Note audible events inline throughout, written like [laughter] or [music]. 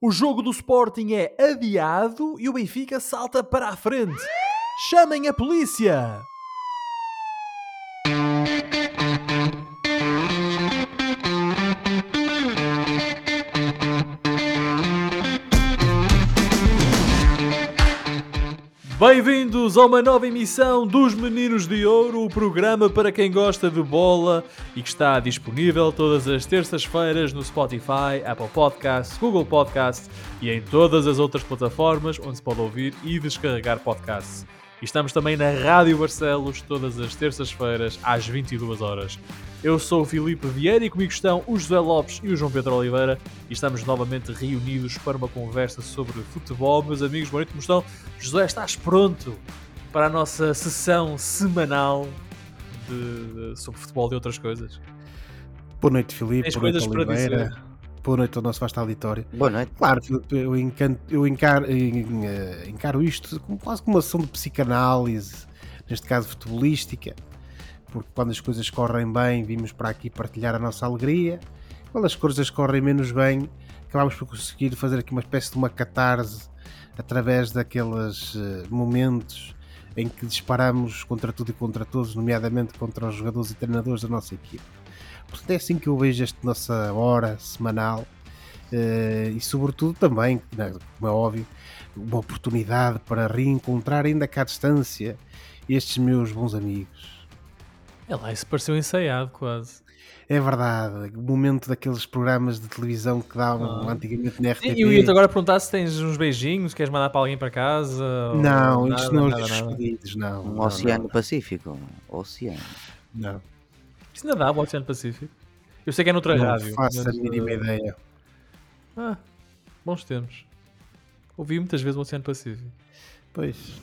O jogo do Sporting é adiado e o Benfica salta para a frente. Chamem a polícia! Bem-vindos a uma nova emissão dos Meninos de Ouro, o programa para quem gosta de bola e que está disponível todas as terças-feiras no Spotify, Apple Podcasts, Google Podcasts e em todas as outras plataformas onde se pode ouvir e descarregar podcasts. E estamos também na Rádio Barcelos todas as terças-feiras às 22 horas. Eu sou o Filipe Vieira e comigo estão o José Lopes e o João Pedro Oliveira e estamos novamente reunidos para uma conversa sobre futebol. Meus amigos, boa noite, como estão? José, estás pronto para a nossa sessão semanal de, de, sobre futebol e outras coisas? Boa noite, Filipe. Boa noite, Oliveira. Boa noite ao nosso vasto auditório. Boa noite. Claro, eu, encanto, eu encaro, eh, encaro isto como quase como uma ação de psicanálise, neste caso futebolística porque quando as coisas correm bem, vimos para aqui partilhar a nossa alegria. Quando as coisas correm menos bem, acabamos por conseguir fazer aqui uma espécie de uma catarse através daqueles uh, momentos em que disparamos contra tudo e contra todos, nomeadamente contra os jogadores e treinadores da nossa equipe. Portanto, é assim que eu vejo esta nossa hora semanal uh, e, sobretudo, também, né, como é óbvio, uma oportunidade para reencontrar, ainda cá à distância, estes meus bons amigos. É lá, isso pareceu ensaiado quase. É verdade, o momento daqueles programas de televisão que davam ah. antigamente na RTP. E eu ia-te agora perguntar se tens uns beijinhos, queres mandar para alguém para casa? Não, nada, isto não é despedidos, não. Um não, Oceano não. Pacífico. Oceano. Não. Isso não dá o Oceano Pacífico? Eu sei que é noutra não rádio. Não faço a mínima uh... ideia. Ah, bons tempos. Ouvi muitas vezes o Oceano Pacífico. Pois.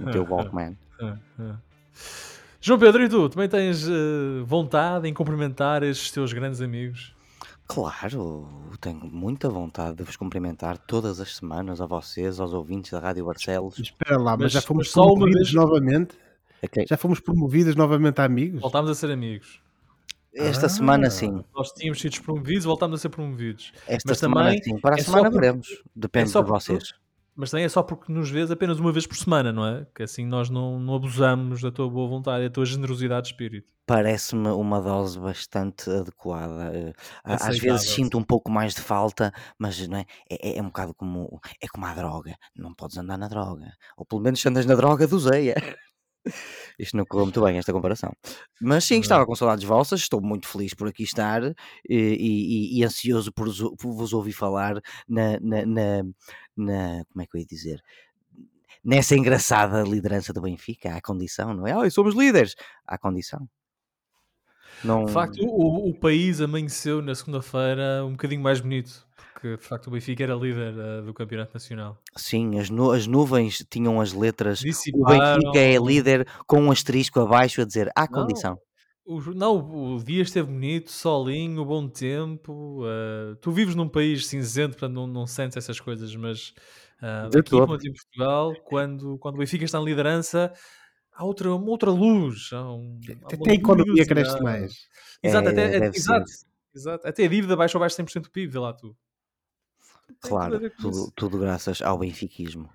O teu [laughs] Walkman. Ah, ah. João Pedro, e tu? Também tens uh, vontade em cumprimentar estes teus grandes amigos? Claro, tenho muita vontade de vos cumprimentar todas as semanas a vocês, aos ouvintes da Rádio Barcelos. Espera lá, mas, mas já fomos mas promovidos vez... novamente? Okay. Já fomos promovidos novamente a amigos? Voltámos a ser amigos. Esta ah, semana sim. Nós tínhamos sido promovidos, voltámos a ser promovidos. Esta mas semana também sim. Para a é semana veremos. Depende é de vocês mas também é só porque nos vês apenas uma vez por semana, não é? Que assim nós não, não abusamos da tua boa vontade, da tua generosidade de espírito. Parece-me uma dose bastante adequada. Eh, às vezes sinto um pouco mais de falta, mas não é? É, é, é um bocado como é como a droga. Não podes andar na droga. Ou pelo menos andas na droga, doseia. Isto não correu muito bem, esta comparação. Mas sim, estava com saudades vossas, estou muito feliz por aqui estar e, e, e ansioso por, por, vos ouvir falar na, na, na, na, Como é que eu ia dizer? Nessa engraçada liderança do Benfica, à condição, não é? Oh, somos líderes! À condição. Não... De facto, o, o país amanheceu na segunda-feira um bocadinho mais bonito porque de facto o Benfica era líder uh, do campeonato nacional. Sim, as, nu as nuvens tinham as letras. Dissiparam... O Benfica é líder com um asterisco abaixo a dizer à condição. O, não, o dia esteve bonito, solinho, bom tempo. Uh, tu vives num país cinzento, portanto não, não sentes essas coisas, mas uh, aqui, em Portugal, quando, quando o Benfica está em liderança, há outra, uma outra luz. Há um, até a economia cresce mais. Exato, é, até, é, exato, exato, até a dívida baixa ou baixa 100% do PIB, vê lá tu. Claro, tudo, tudo, graças ao benfiquismo.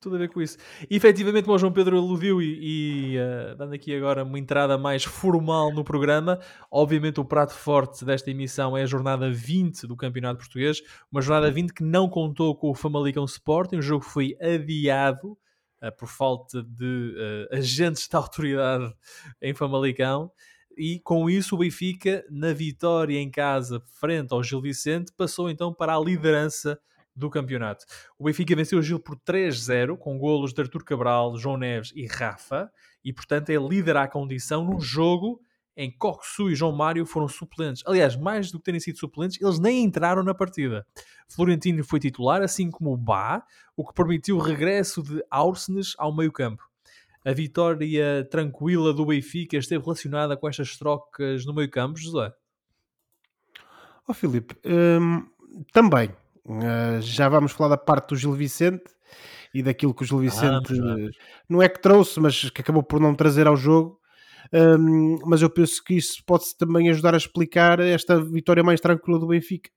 Tudo a ver com isso. E efetivamente, o João Pedro aludiu e, e uh, dando aqui agora uma entrada mais formal no programa, obviamente o prato forte desta emissão é a jornada 20 do Campeonato Português, uma jornada 20 que não contou com o Famalicão Sporting, o jogo foi adiado uh, por falta de uh, agentes da autoridade em Famalicão e com isso o Benfica, na vitória em casa frente ao Gil Vicente, passou então para a liderança do campeonato. O Benfica venceu o Gil por 3-0, com golos de Artur Cabral, João Neves e Rafa, e portanto é líder à condição num jogo em que Coxu e João Mário foram suplentes. Aliás, mais do que terem sido suplentes, eles nem entraram na partida. Florentino foi titular, assim como o Bá, o que permitiu o regresso de Áurcenes ao meio-campo a vitória tranquila do Benfica esteve relacionada com estas trocas no meio campo, José? Ó oh, Filipe, hum, também. Uh, já vamos falar da parte do Gil Vicente e daquilo que o Gil Vicente ah, não é que trouxe, mas que acabou por não trazer ao jogo. um, mas eu penso que isso pode também ajudar a explicar esta vitória mais tranquila do Benfica.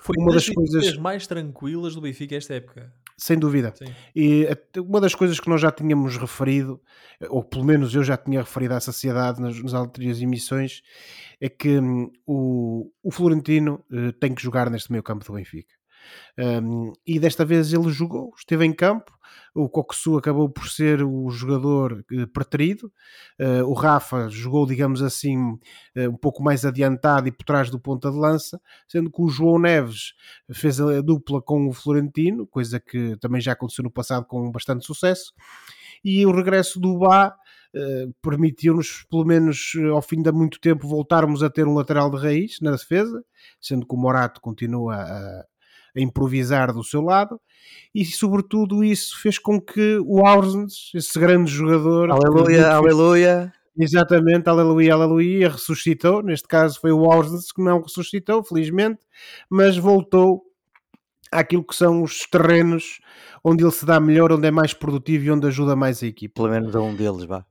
Foi uma das coisas mais tranquilas do Benfica esta época. Sem dúvida. Sim. E uma das coisas que nós já tínhamos referido, ou pelo menos eu já tinha referido à sociedade nas, nas anteriores emissões, é que hum, o, o Florentino uh, tem que jogar neste meio campo do Benfica. Um, e desta vez ele jogou, esteve em campo. O Coxu acabou por ser o jogador uh, preterido. Uh, o Rafa jogou, digamos assim, uh, um pouco mais adiantado e por trás do ponta de lança, sendo que o João Neves fez a dupla com o Florentino, coisa que também já aconteceu no passado com bastante sucesso. E o regresso do Bá Uh, permitiu-nos, pelo menos ao fim de muito tempo, voltarmos a ter um lateral de raiz na defesa, sendo que o Morato continua a, a improvisar do seu lado, e sobretudo isso fez com que o Ausnes, esse grande jogador, aleluia, aleluia, Exatamente, aleluia, aleluia, ressuscitou. Neste caso foi o Ausnes que não ressuscitou, felizmente, mas voltou àquilo que são os terrenos onde ele se dá melhor, onde é mais produtivo e onde ajuda mais a equipe. Pelo menos um deles, vá.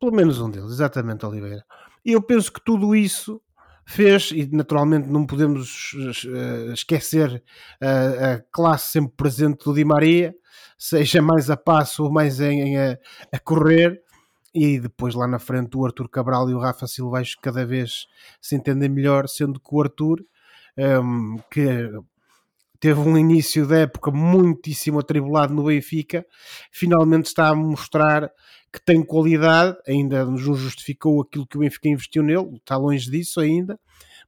Pelo menos um deles, exatamente, Oliveira. E eu penso que tudo isso fez, e naturalmente não podemos uh, esquecer uh, a classe sempre presente do Di Maria, seja mais a passo ou mais em, em a, a, correr, e depois lá na frente o Arthur Cabral e o Rafa Silvais cada vez se entendem melhor, sendo que o Arthur, um, ehm, que teve um início da época muitíssimo atribulado no Benfica, finalmente está a mostrar que tem qualidade, ainda não justificou aquilo que o Benfica investiu nele, está longe disso ainda,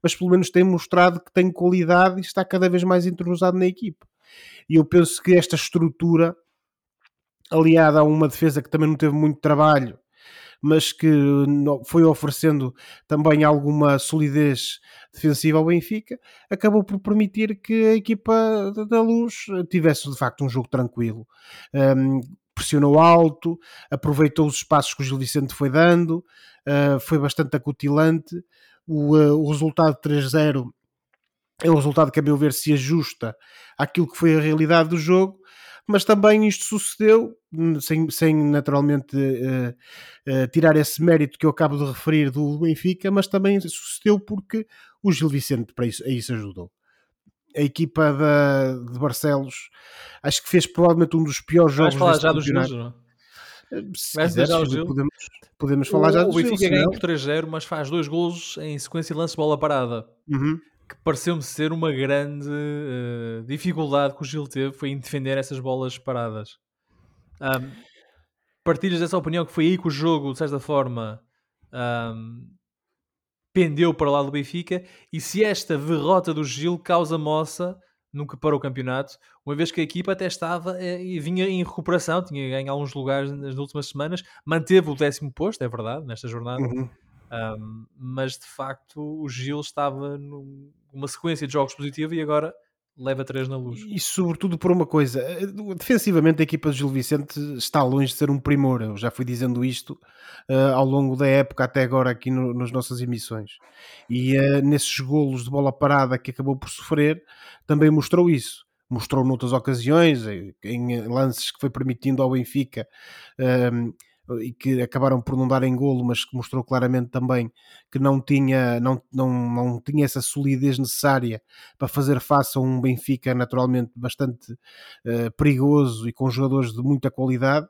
mas pelo menos tem mostrado que tem qualidade e está cada vez mais entrosado na equipe. E eu penso que esta estrutura, aliada a uma defesa que também não teve muito trabalho, mas que foi oferecendo também alguma solidez defensiva ao Benfica, acabou por permitir que a equipa da Luz tivesse de facto um jogo tranquilo. Um, pressionou alto, aproveitou os espaços que o Gil Vicente foi dando, uh, foi bastante acutilante. O, uh, o resultado 3-0 é um resultado que, a meu ver, se ajusta àquilo que foi a realidade do jogo, mas também isto sucedeu, sem, sem naturalmente uh, uh, tirar esse mérito que eu acabo de referir do Benfica, mas também sucedeu porque o Gil Vicente para isso, a isso ajudou a equipa da, de Barcelos acho que fez provavelmente um dos piores jogos Vais falar já dos Gil, não? Eh, se quiseres, podemos, podemos falar o, já dos O Benfica ganha por 3-0, mas faz dois golos em sequência de lance bola parada. Uhum. Que pareceu-me ser uma grande uh, dificuldade que o Gil teve foi em defender essas bolas paradas. Um, partilhas dessa opinião que foi aí que o jogo, de certa forma, um, pendeu para lá do Benfica e se esta derrota do Gil causa moça nunca para o campeonato, uma vez que a equipa até estava eh, e vinha em recuperação, tinha ganho alguns lugares nas últimas semanas, manteve o décimo posto, é verdade, nesta jornada, uhum. Um, mas de facto o Gil estava numa sequência de jogos positiva e agora leva 3 na luz. E sobretudo por uma coisa, eh, defensivamente a equipa de Gil Vicente está longe de ser um primor, eu já fui dizendo isto uh, ao longo da época até agora aqui no, nas nossas emissões. E uh, nesses golos de bola parada que acabou por sofrer, também mostrou isso. Mostrou noutras ocasiões, em lances que foi permitindo ao Benfica uh, e que acabaram por não dar em golo, mas que mostrou claramente também que não tinha, não, não, não tinha essa solidez necessária para fazer face a um Benfica naturalmente bastante uh, perigoso e com jogadores de muita qualidade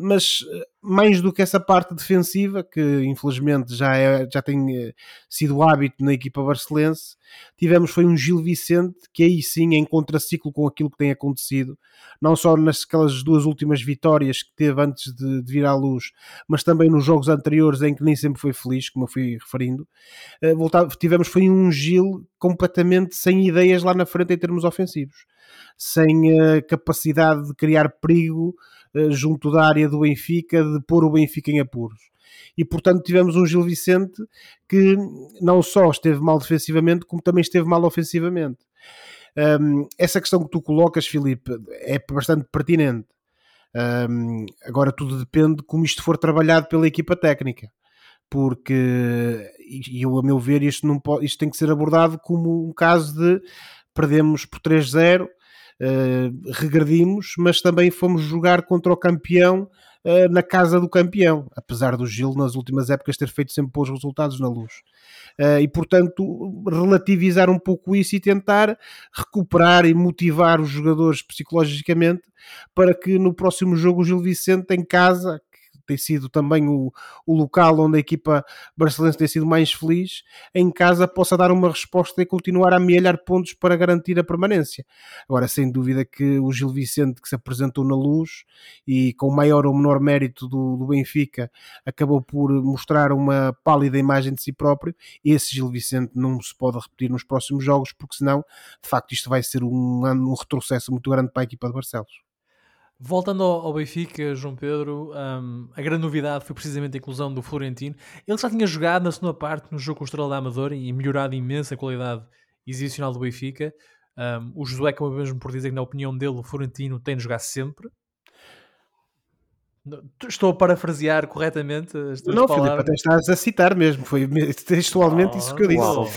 mas eh, mais do que essa parte defensiva, que infelizmente já, é, já tem eh, sido hábito na equipa barcelense, tivemos foi um Gil Vicente que aí sim em contraciclo com aquilo que tem acontecido, não só nasquelas duas últimas vitórias que teve antes de, de vir à luz, mas também nos jogos anteriores em que nem sempre foi feliz, como eu fui referindo. Uh, voltava, tivemos foi um Gil completamente sem ideias lá na frente em termos ofensivos, sem capacidade de criar perigo eh, junto da área do Benfica, de pôr o Benfica em apuros. E portanto tivemos um Gil Vicente que não só esteve mal defensivamente, como também esteve mal ofensivamente. Um, essa questão que tu colocas, Filipe, é bastante pertinente. Um, agora tudo depende de como isto for trabalhado pela equipa técnica. Porque, e eu, a meu ver, isto, não pode, isto tem que ser abordado como um caso de perdemos por 3-0 uh, regredimos, mas também fomos jogar contra o campeão uh, na casa do campeão, apesar do Gil nas últimas épocas ter feito sempre bons resultados na luz. Uh, e portanto, relativizar um pouco isso e tentar recuperar e motivar os jogadores psicologicamente para que no próximo jogo o Gil Vicente em casa, tem sido também o, o local onde a equipa brasileira tem sido mais feliz, em casa possa dar uma resposta e continuar a amealhar pontos para garantir a permanência. Agora, sem dúvida que o Gil Vicente, que se apresentou na luz e com maior ou menor mérito do, do Benfica, acabou por mostrar uma pálida imagem de si próprio, esse Gil Vicente não se pode repetir nos próximos jogos, porque senão, de facto, isto vai ser um, um retrocesso muito grande para a equipa de Barcelos. Voltando ao, Benfica, João Pedro, um, a grande novidade foi precisamente a inclusão do Florentino. Ele já tinha jogado na segunda parte no jogo com o Estrela da Amadora e melhorado imenso a qualidade exibicional do Benfica. Um, o Josué acabou mesmo por dizer que, na opinião dele, o Florentino tem de jogar sempre. Estou a parafrasear corretamente as tuas não, palavras. Filipe, até estás a citar mesmo. Foi textualmente oh, isso que eu disse. Uau.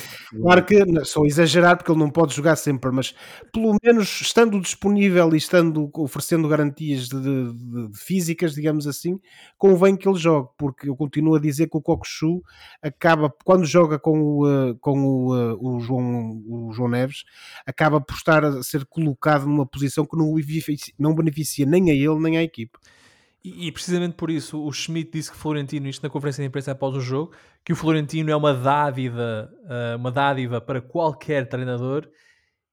Claro que sou exagerado porque ele não pode jogar sempre, mas pelo menos estando disponível e estando oferecendo garantias de, de, de físicas, digamos assim, convém que ele jogue, porque eu continuo a dizer que o Cocosu acaba, quando joga com o, eh, com o, eh, o, João, o João Neves, acaba por estar a ser colocado numa posição que não, não beneficia nem a ele nem à equipe. E, e, precisamente por isso o Schmidt disse que Florentino, isto na conferência de imprensa após o jogo, que o Florentino é uma dádiva, uh, uma dádiva para qualquer treinador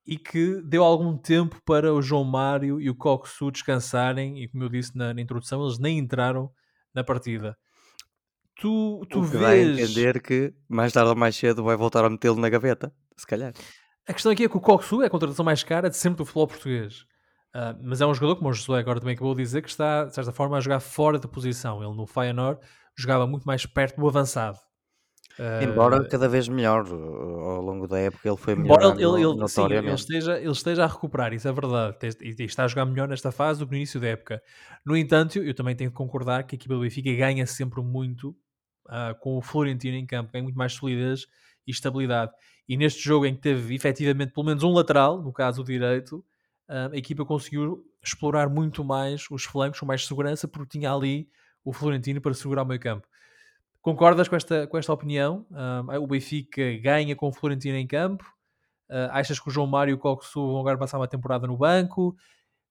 e que deu algum tempo para o João Mário e o Coxu descansarem e como eu disse na, na introdução, eles nem entraram na partida. Tu, tu o que vês... vai entender que mais tarde ou mais cedo vai voltar a metê-lo na gaveta, se calhar. A questão aqui é que o Coxu é a contratação mais cara de sempre do futebol português. Uh, mas é um jogador, como o Josué agora também acabou de dizer, que está, de certa forma, a jogar fora de posição. Ele no Feyenoord jogava muito mais perto do avançado. Uh, embora cada vez melhor ao longo da época ele foi melhor ele, ele, sim, ele, esteja, ele esteja a recuperar, isso é verdade. E, e, está a jogar melhor nesta fase do que no início da época. No entanto, eu também tenho de concordar que a equipa do Benfica ganha sempre muito uh, com o Florentino em campo, ganha muito mais solidez e estabilidade. E neste jogo em que teve efetivamente pelo menos um lateral, no caso o direito a equipa conseguiu explorar muito mais os flancos com mais segurança porque tinha ali o Florentino para segurar o meio campo. Concordas com esta, com esta opinião? o Benfica ganha com o Florentino em campo? Uh, achas que o João Mário e o Coxu vão agora passar uma temporada no banco?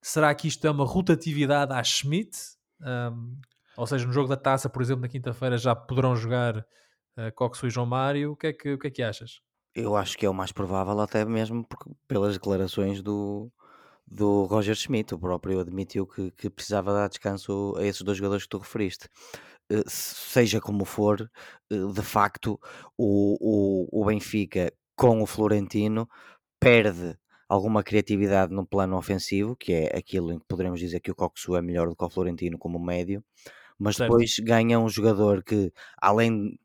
Será que isto é uma rotatividade à Schmidt? Um, ou seja, no jogo da taça, por exemplo, na quinta-feira já poderão jogar uh, Coxu e João Mário. O que, é que, o que é que achas? Eu acho que é o mais provável, até mesmo porque, pelas declarações do, do Roger Schmidt, o próprio admitiu que, que precisava dar descanso a esses dois jogadores que tu referiste. Uh, seja como for, uh, de facto, o, o, o Benfica com o Florentino perde alguma criatividade no plano ofensivo, que é aquilo em que poderemos dizer que o Coxu é melhor do que o Florentino como médio, mas certo. depois ganha um jogador que, além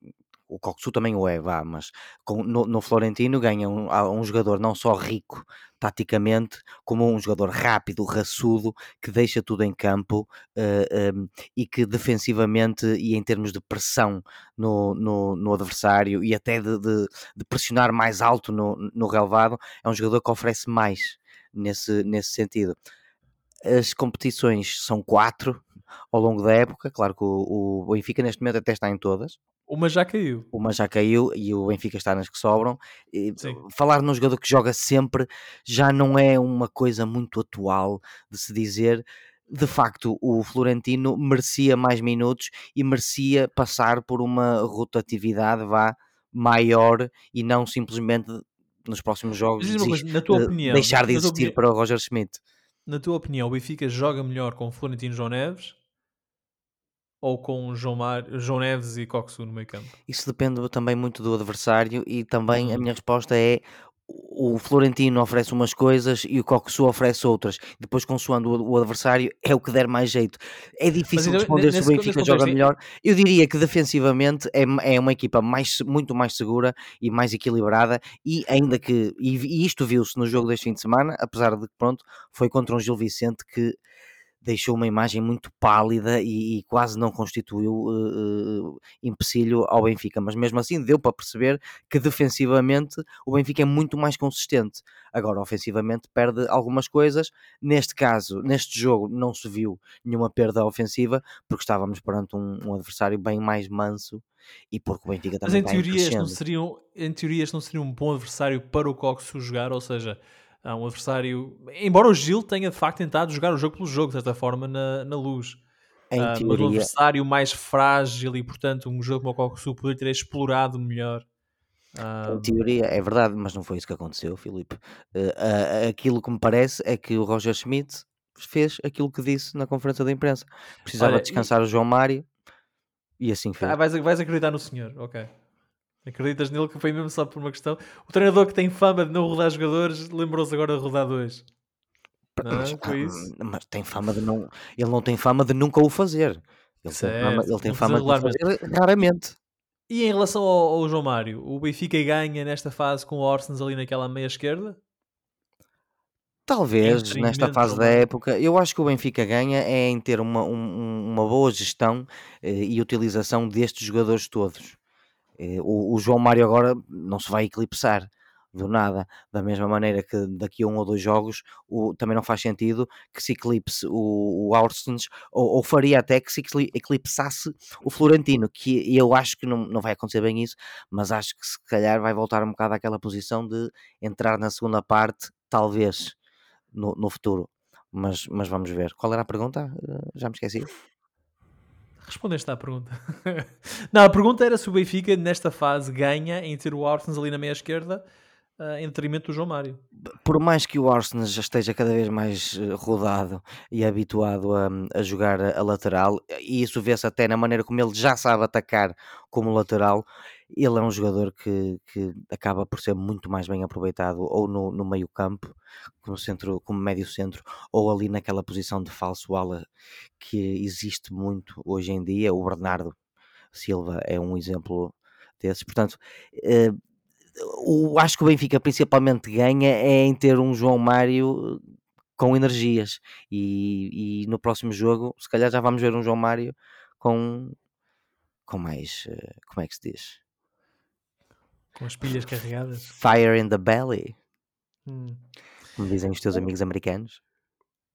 o Coxu também o é, vá, mas com, no, no, Florentino ganha um, um, jogador não só rico taticamente, como um jogador rápido, raçudo, que deixa tudo em campo uh, eh, um, ehm, e que defensivamente e em termos de pressão no, no, no adversário e até de, de, de, pressionar mais alto no, no relevado, é um jogador que oferece mais nesse, nesse sentido. As competições são quatro ao longo da época, claro que o, o Benfica neste momento até está em todas, uma já caiu. Uma já caiu e o Benfica está nas que sobram. E falar num jogador que joga sempre já não é uma coisa muito atual de se dizer. De facto, o Florentino merecia mais minutos e merecia passar por uma rotatividade vá maior e não simplesmente nos próximos jogos desist, na tua opinião, deixar de existir opinião, para o Roger Schmidt. Na tua opinião, o Benfica joga melhor com o Florentino João Neves ou com João, Mar... João Neves e Coxu no meio campo? Isso depende também muito do adversário e também uhum. a minha resposta é o Florentino oferece umas coisas e o Coxu oferece outras. Depois, consoando o adversário, é o que der mais jeito. É difícil Mas, responder se o Benfica joga melhor. Eu diria que defensivamente é, é uma equipa mais, muito mais segura e mais equilibrada. E ainda que, e, e isto viu-se no jogo deste fim de semana, apesar de que, pronto, foi contra um Gil Vicente que deixou uma imagem muito pálida e, e quase não constituiu uh, empecilho ao Benfica, mas mesmo assim deu para perceber que defensivamente o Benfica é muito mais consistente. Agora, ofensivamente, perde algumas coisas. Neste caso, neste jogo, não se viu nenhuma perda ofensiva, porque estávamos perante um, um adversário bem mais manso e porque o Benfica também Mas em teoria, não seriam, em teoria não seria um bom adversário para o Coxo jogar, ou seja, há um adversário. Embora o Gil tenha de facto tentado jogar o jogo pelo jogo, de certa forma, na, na luz. Em uh, teoria... Mas um adversário mais frágil e, portanto, um jogo como o Coxo poderia ter explorado melhor. Uh... Em teoria, é verdade, mas não foi isso que aconteceu, Filipe. Uh, uh, aquilo que me parece é que o Roger Schmidt fez aquilo que disse na conferência de imprensa. Precisava Olha, descansar e... o João Mário e assim fez. Ah, vais, vais acreditar no senhor, ok. Acreditas nele que foi mesmo só por uma questão. O treinador que tem fama de não rodar jogadores lembrou-se agora de rodar dois. Não, mas, foi isso. mas tem fama de não. Ele não tem fama de nunca o fazer. Ele certo, tem fama, ele tem fama de fazer raramente. E em relação ao, ao, João Mário, o Benfica ganha nesta fase com o Orsens ali naquela meia esquerda? Talvez, nesta fase da época, eu acho que o Benfica ganha é em ter uma, um, uma boa gestão eh, e utilização destes jogadores todos. Eh, o, o, João Mário agora não se vai eclipsar do nada, da mesma maneira que daqui a um ou dois jogos o, também não faz sentido que se eclipse o, o ou, ou, faria até que se eclipsasse o Florentino, que eu acho que não, não vai acontecer bem isso, mas acho que se calhar vai voltar um bocado àquela posição de entrar na segunda parte, talvez no, no futuro. Mas, mas vamos ver. Qual era a pergunta? Eh, já me esqueci. Respondeste à pergunta. [laughs] não, a pergunta era se o Benfica, nesta fase, ganha em ter o Arsens ali na meia esquerda uh, em detrimento do João Mário. Por mais que o Arsenal já esteja cada vez mais eh, rodado e habituado a, a jogar a lateral, e isso vê-se até na maneira como ele já sabe atacar como lateral, ele é um jogador que, que acaba por ser muito mais bem aproveitado ou no, no meio campo, como, centro, como médio centro, ou ali naquela posição de falso ala que existe muito hoje em dia. O Bernardo Silva é um exemplo desses. Portanto, eh, o, acho que o Benfica principalmente ganha é em ter um João Mário com energias e, e no próximo jogo se calhar já vamos ver um João Mário com com mais eh, como é que se diz com as pilhas carregadas. Fire in the belly. Hum. Como dizem os teus amigos americanos.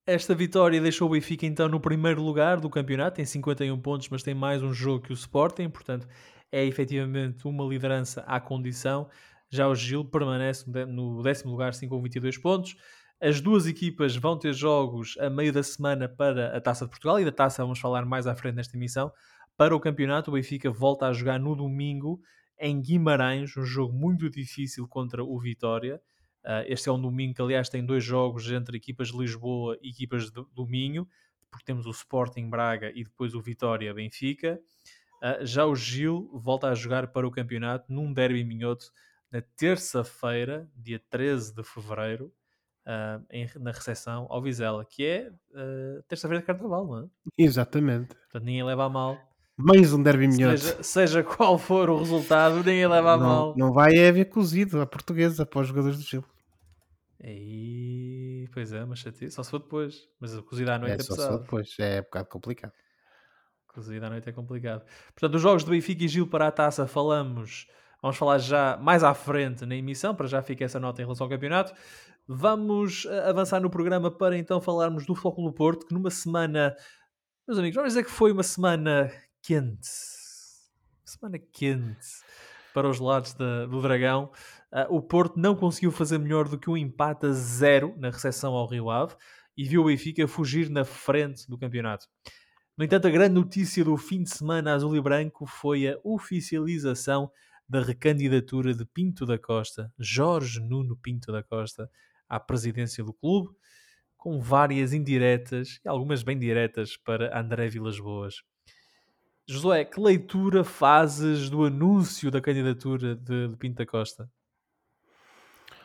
Esta vitória deixou o Benfica então no primeiro lugar do campeonato, tem 51 pontos, mas tem mais um jogo que o Sporting, portanto é efetivamente uma liderança à condição. Já o Gil permanece no décimo lugar, sim, com 22 pontos. As duas equipas vão ter jogos a meio da semana para a Taça de Portugal e da Taça vamos falar mais à frente nesta emissão. Para o campeonato, o Benfica volta a jogar no domingo em Guimarães, um jogo muito difícil contra o Vitória. Uh, este é um domingo que, aliás, tem dois jogos entre equipas de Lisboa e equipas do, do Minho, porque temos o Sporting Braga e depois o Vitória Benfica. Uh, já o Gil volta a jogar para o campeonato num derby minhoto na terça-feira, dia 13 de fevereiro, uh, em, na recepção ao Vizela, que é terça-feira de carnaval, não é? Exatamente. Portanto, ninguém leva a mal. Mais um derby minhoto. Seja, seja, qual for o resultado, ninguém leva a não, mal. Não vai é haver cozido a portuguesa para os jogadores do Chile. E... Pois é, mas só se for depois. Mas a cozida à noite é, é só pesado. Se for depois, é um bocado complicado. Cozida à noite é complicado. Portanto, os jogos de Benfica e Gil para a taça falamos. Vamos falar já mais à frente na emissão, para já ficar essa nota em relação ao campeonato. Vamos eh, avançar no programa para então falarmos do Futebol do Porto, que numa semana, meus amigos, vamos dizer que foi uma semana quente. Semana quente para os lados da, do Dragão. Uh, o Porto não conseguiu fazer melhor do que um empate a zero na recepção ao Rio Ave e viu o Benfica fugir na frente do campeonato. No entanto, a grande notícia do fim de semana azul e branco foi a oficialização da recandidatura de Pinto da Costa, Jorge Nuno Pinto da Costa, à presidência do clube, com várias indiretas e algumas bem diretas para André Vilas Boas. Josué, que leitura fazes do anúncio da candidatura de, de Pinto da Costa?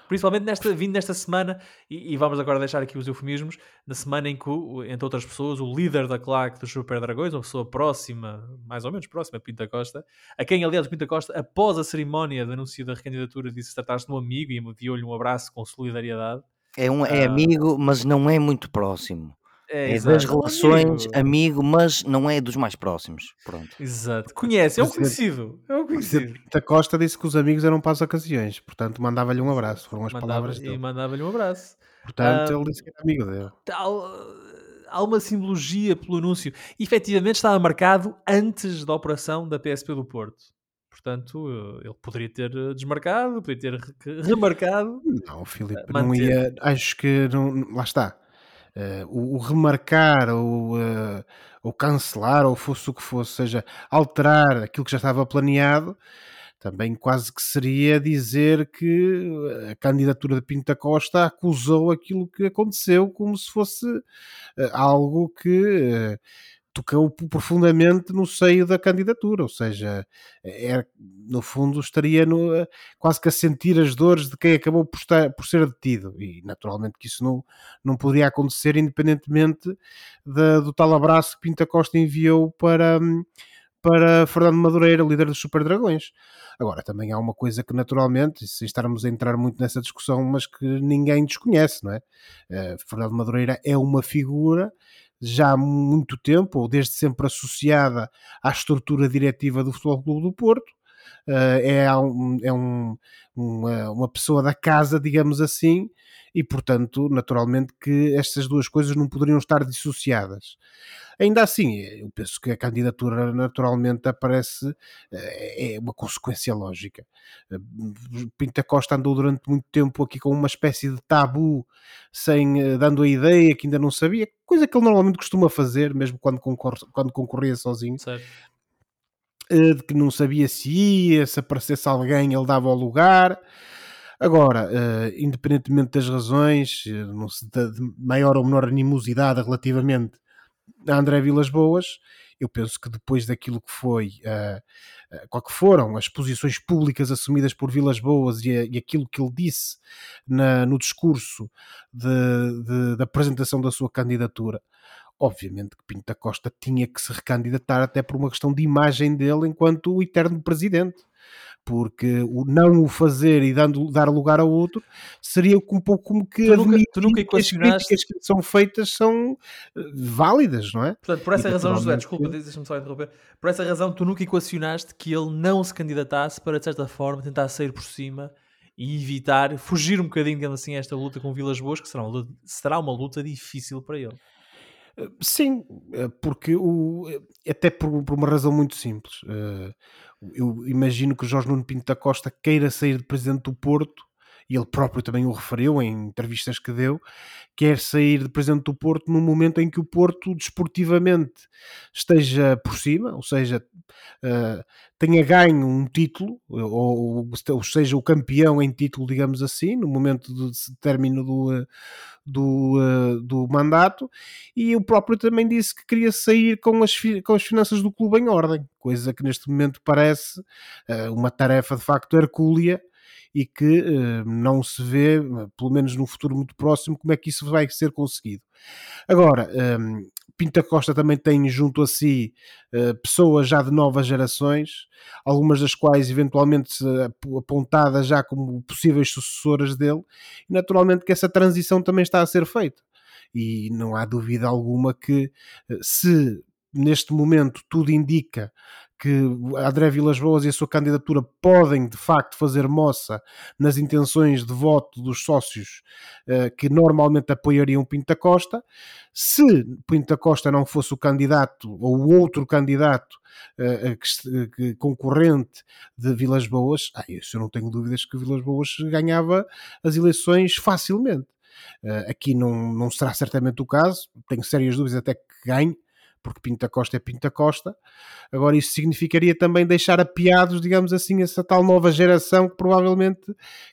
Principalmente nesta, vindo nesta semana, e, e, vamos agora deixar aqui os eufemismos, na semana em que, entre outras pessoas, o líder da claque dos Super Dragões, uma pessoa próxima, mais ou menos próxima, Pinto da Costa, a quem, aliás, Pinto da Costa, após a cerimónia de anúncio da recandidatura, disse tratar-se de um amigo e enviou-lhe um abraço com solidariedade. É, um, é uh, amigo, mas não é muito próximo. É, é das relações, amigo. amigo. mas não é dos mais próximos. Pronto. Exato. Conhece, é um conhecido. É um conhecido. Da Costa disse que os amigos eram para as ocasiões, portanto mandava-lhe um abraço. Foram as mandava, palavras dele. E mandava-lhe um abraço. Portanto, ele disse que era amigo dele. Tal, há uma simbologia pelo anúncio. Efetivamente estava marcado antes da operação da PSP do Porto. Portanto, ele poderia ter eh, desmarcado, poderia ter remarcado. Não, Filipe, não ia. Acho que não, lá está. Uh, o, o, remarcar ou, uh, ou cancelar, ou fosse o que fosse, seja, alterar aquilo que já estava planeado, também quase que seria dizer que a candidatura de Pinta Costa acusou aquilo que aconteceu como se fosse uh, algo que tocou profundamente no seio da candidatura, ou seja, é, no fundo estaria no, quase que a sentir as dores de quem acabou por, estar, por ser detido, e naturalmente que isso não, não poderia acontecer independentemente de, do tal abraço que Pinta Costa enviou para, para Fernando Madureira, líder dos Super Dragões. Agora, também há uma coisa que naturalmente, sem estarmos a entrar muito nessa discussão, mas que ninguém desconhece, não é? Uh, Fernando Madureira é uma figura já há muito tempo, ou desde sempre associada à estrutura diretiva do Futebol Clube do Porto. Uh, é, um, é um, uma, uma pessoa da casa, digamos assim, e portanto, naturalmente, que estas duas coisas não poderiam estar dissociadas. Ainda assim, eu penso que a candidatura naturalmente aparece, eh, é uma consequência lógica. Eh, Pinta Costa andou durante muito tempo aqui com uma espécie de tabu, sem, eh, dando a ideia que ainda não sabia, coisa que ele normalmente costuma fazer, mesmo quando, concorre, quando concorria sozinho. Certo de que não sabia se ia, se aparecesse alguém ele dava o lugar. Agora, uh, independentemente das razões, não se, de maior ou menor animosidade relativamente a André Vilas Boas, eu penso que depois daquilo que foi, qual que foram as posições públicas assumidas por Vilas Boas e, e aquilo que ele disse na, no discurso de, de, de apresentação da sua candidatura, obviamente que Pinto da Costa tinha que se recandidatar até por uma questão de imagem dele enquanto o eterno presidente porque o não o fazer e dando, dar lugar a outro seria um pouco como que tu nunca, tu nunca equacionaste... as críticas que são feitas são eh, válidas, não é? Portanto, por essa e, razão, José, desculpa, deixa-me só interromper, por essa razão tu nunca equacionaste que ele não se candidatasse para, de certa forma, tentar sair por cima e evitar, fugir um bocadinho, digamos assim, a esta luta com Vilas Boas, que será uma luta, será uma luta difícil para ele. Eh, sim, eh, porque o, até por, por uma razão muito simples. Eu imagino que o Jorge Nuno Pinto da Costa queira sair de presidente do Porto, e ele próprio também o referiu em entrevistas que deu, quer sair de presidente do Porto num momento em que o Porto desportivamente esteja por cima, ou seja, uh, tenha ganho um título, ou, ou, seja, o campeão em título, digamos assim, no momento do término do, do, uh, do mandato, e o próprio também disse que queria sair com as, com as finanças do clube em ordem, coisa que neste momento parece uma tarefa de facto hercúlea e que uh, não se vê, pelo menos no futuro muito próximo, como é que isso vai ser conseguido. Agora, um, Pinta Costa também tem junto a si uh, pessoas já de novas gerações, algumas das quais eventualmente apontadas já como possíveis sucessoras dele, e naturalmente que essa transição também está a ser feita. E não há dúvida alguma que eh, se neste momento tudo indica que André Vilas Boas e a sua candidatura podem de facto fazer moça nas intenções de voto dos sócios uh, que normalmente apoiariam Pinta Costa. Se Pinta Costa não fosse o candidato ou o outro candidato uh, que, que, concorrente de Vilas Boas, ah, isso eu não tenho dúvidas que Vilas Boas ganhava as eleições facilmente. Uh, aqui não, não será certamente o caso, tenho sérias dúvidas até que ganhe, porque Pinta Costa é Pinta Costa. Agora, isso significaria também deixar apiados, digamos assim, essa tal nova geração que provavelmente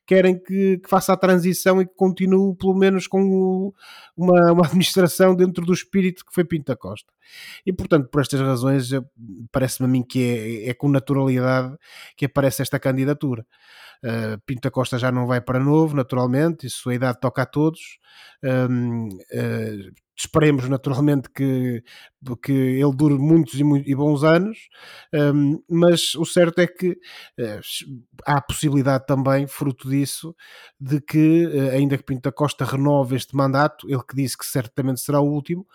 querem que, que faça a transição e que continue, pelo menos, com o, uma, uma, [laughs] administração dentro do espírito que foi Pinta Costa. E, portanto, por estas razões, parece-me a mim que é, é, com naturalidade que aparece esta candidatura. Uh, Pinta Costa já não vai para novo, naturalmente, isso a idade toca a todos. uh, esperemos naturalmente que, que ele dure muitos e, e bons anos, um, mas o certo é que uh, há a possibilidade também, fruto disso, de que, uh, ainda que Pinto da Costa renove este mandato, ele que disse que certamente será o último,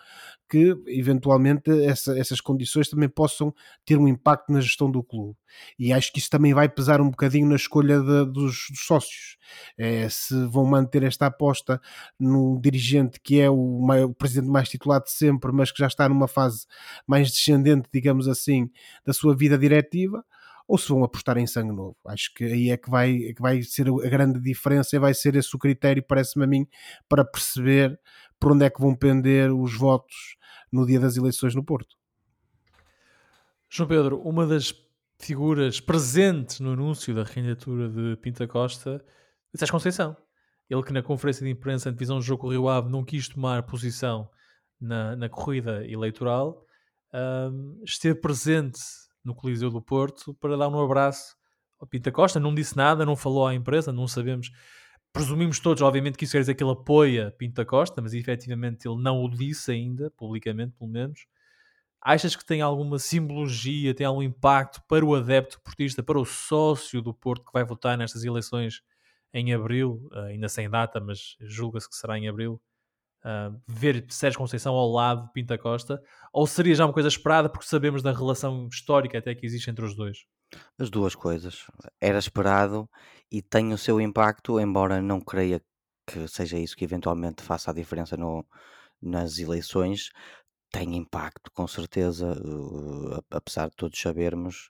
que eventualmente essa, essas condições também possam ter um impacto na gestão do clube. E acho que isso também vai pesar um bocadinho na escolha de, dos, dos, sócios. É, se vão manter esta aposta num dirigente que é o, maior, o presidente mais titulado de sempre, mas que já está numa fase mais descendente, digamos assim, da sua vida diretiva, ou se vão apostar em sangue novo. Acho que aí é que vai, é que vai ser a grande diferença e vai ser esse o critério, parece-me a mim, para perceber por onde é que vão pender os votos no dia das eleições no Porto. João Pedro, uma das figuras presentes no anúncio da candidatura de Pinta Costa é Sérgio Conceição. Ele que na conferência de imprensa na divisão do jogo Rio Ave não quis tomar posição na, na corrida eleitoral, um, esteve presente no Coliseu do Porto para dar um abraço ao Pinta Costa. Não disse nada, não falou à empresa, não sabemos presumimos todos, obviamente, que isso quer dizer que ele apoia Pinto da Costa, mas efetivamente ele não o disse ainda, publicamente, pelo menos. Achas que tem alguma simbologia, tem algum impacto para o adepto portista, para o sócio do Porto que vai votar nestas eleições em abril, uh, ainda sem data, mas julga-se que será em abril, uh, ver Sérgio Conceição ao lado de Pinta Costa? Ou seria já uma coisa esperada porque sabemos da relação histórica até que existe entre os dois? As duas coisas. Era esperado e tem o seu impacto, embora não creia que seja isso que eventualmente faça a diferença no, nas eleições, tem impacto, com certeza, uh, apesar de todos sabermos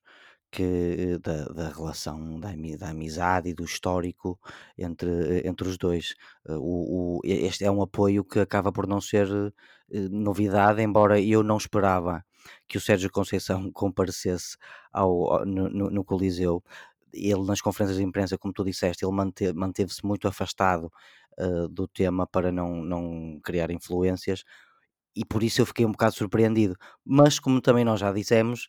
que da, da relação da, da amizade e do histórico entre, entre os dois. Uh, o, o- este é um apoio que acaba por não ser novidade, embora eu não esperava que o Sérgio Conceição [laughs] comparecesse ao, no, no- no Coliseu. Ele, nas conferências de imprensa, como tu disseste, ele mante- manteve-se muito afastado uh, do tema para não, não criar influências, e por isso eu fiquei um bocado surpreendido. Mas, como também nós já dissemos,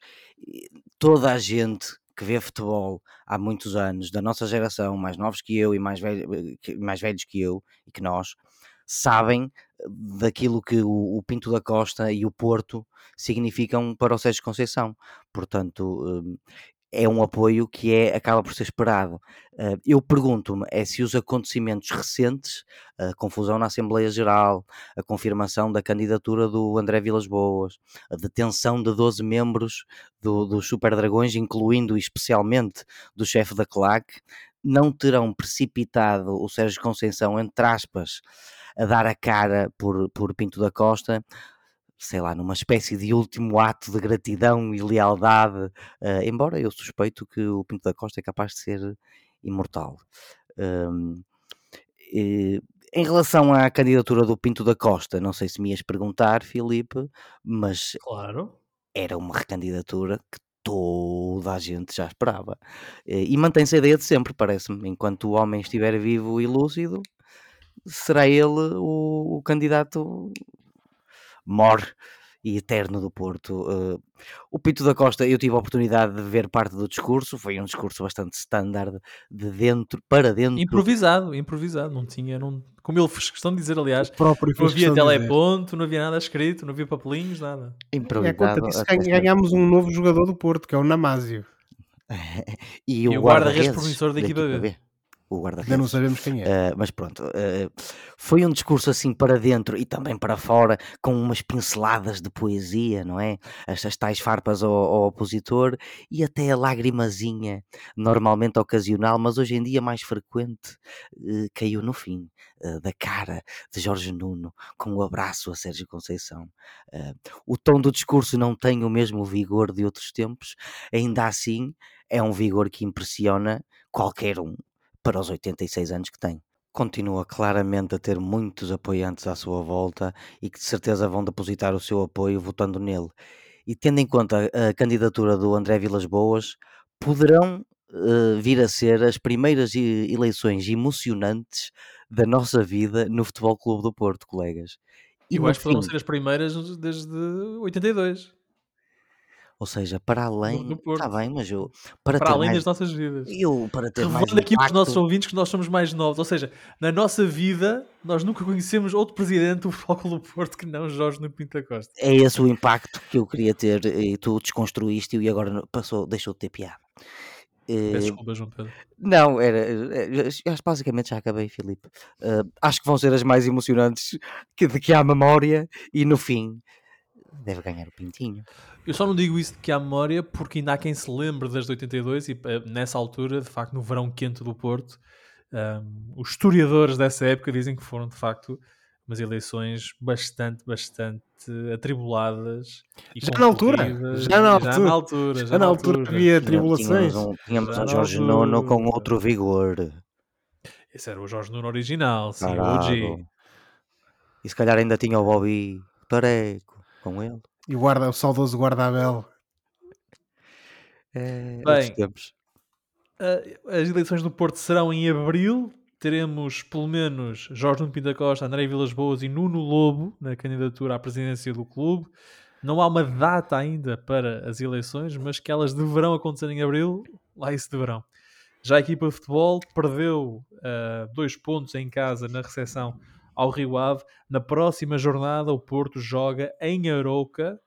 toda a gente que vê futebol há muitos anos, da nossa geração, mais novos que eu e mais, velho, mais velhos que eu e que nós, sabem daquilo que o, o, Pinto da Costa e o Porto significam para o Sérgio Conceição. Portanto, é um apoio que é, acaba por ser esperado. Uh, eu pergunto-me é se os acontecimentos recentes, a confusão na Assembleia Geral, a confirmação da candidatura do André Vilas Boas, a detenção de 12 membros do, dos Super Dragões, incluindo especialmente do chefe da CLAC, não terão precipitado o Sérgio Conceição, entre aspas, a dar a cara por, por Pinto da Costa, sei lá, numa espécie de último ato de gratidão e lealdade, uh, embora eu suspeito que o Pinto da Costa é capaz de ser imortal. Um, e, em relação à candidatura do Pinto da Costa, não sei se me ias perguntar, Filipe, mas claro. era uma recandidatura que toda a gente já esperava. E mantém-se a ideia de sempre, parece-me. Enquanto o homem estiver vivo e lúcido, será ele o, o candidato mor e eterno do Porto. Uh, o Pinto da Costa, eu tive a oportunidade de ver parte do discurso, foi um discurso bastante standard, de dentro para dentro. Improvisado, improvisado, não tinha, não, como ele fez questão de dizer, aliás, próprio não havia teleponto, não havia nada escrito, não havia papelinhos, nada. Improvisado. É, disso, ganhámos um novo jogador do Porto, que é o Namásio. e, [laughs] e o, o guarda-redes professor da equipa B. B o guarda-redes. Ainda não sabemos quem é. Uh, mas pronto, uh, foi um discurso assim para dentro e também para fora, com umas pinceladas de poesia, não é? Estas tais farpas ao, ao opositor e até a lagrimazinha, normalmente ocasional, mas hoje em dia mais frequente, uh, caiu no fim da cara de Jorge Nuno, com o um abraço a Sérgio Conceição. o tom do discurso não tem o mesmo vigor de outros tempos, ainda assim é um vigor que impressiona qualquer um para os 86 anos que tem. Continua claramente a ter muitos apoiantes à sua volta e que de certeza vão depositar o seu apoio votando nele. E tendo em conta a candidatura do André Vilas Boas, poderão uh, vir a ser as primeiras eleições emocionantes da nossa vida no Futebol Clube do Porto, colegas. E Eu acho que poderão ser as primeiras desde 82. Ou seja, para além. No, no Está bem, mas eu. Para, para além mais, das nossas vidas. Eu, para ter Revelando mais aqui para os nossos ouvintes que nós somos mais novos. Ou seja, na nossa vida, nós nunca conhecemos outro presidente do Futebol do Porto que não Jorge no Pinto Costa. É esse o impacto que eu queria ter e tu desconstruíste e agora passou, deixou de ter piada. Peço eh, desculpa, João Pedro. Não, era. Eh, acho basicamente já acabei, Filipe. Uh, acho que vão ser as mais emocionantes que, de que há memória e no fim deve ganhar o Pintinho. Eu só não digo isso de que há memória porque ainda há quem se lembre desde 82 e nessa altura, de facto, no verão quente do Porto, um, os historiadores dessa época dizem que foram de facto umas eleições bastante, bastante atribuladas. já na altura? Já na altura. Já na altura, já já na altura, altura havia tribulações. Tínhamos um, um Jorge Nuno com outro vigor. Esse era o Jorge Nuno original, sim, o OG. E se calhar ainda tinha o Bobby Pareco com ele. E o, guarda, o saudoso guardabel. É, Bem, as eleições do Porto serão em abril, teremos pelo menos Jorge Nuno Pinta Costa, André Vilas Boas e Nuno Lobo na candidatura à presidência do clube. Não há uma data ainda para as eleições, mas que elas deverão acontecer em abril, lá isso deverão. Já a equipa de futebol perdeu uh, dois pontos em casa na recepção ao Rio Ave. Na próxima jornada, o Porto joga em Arouca.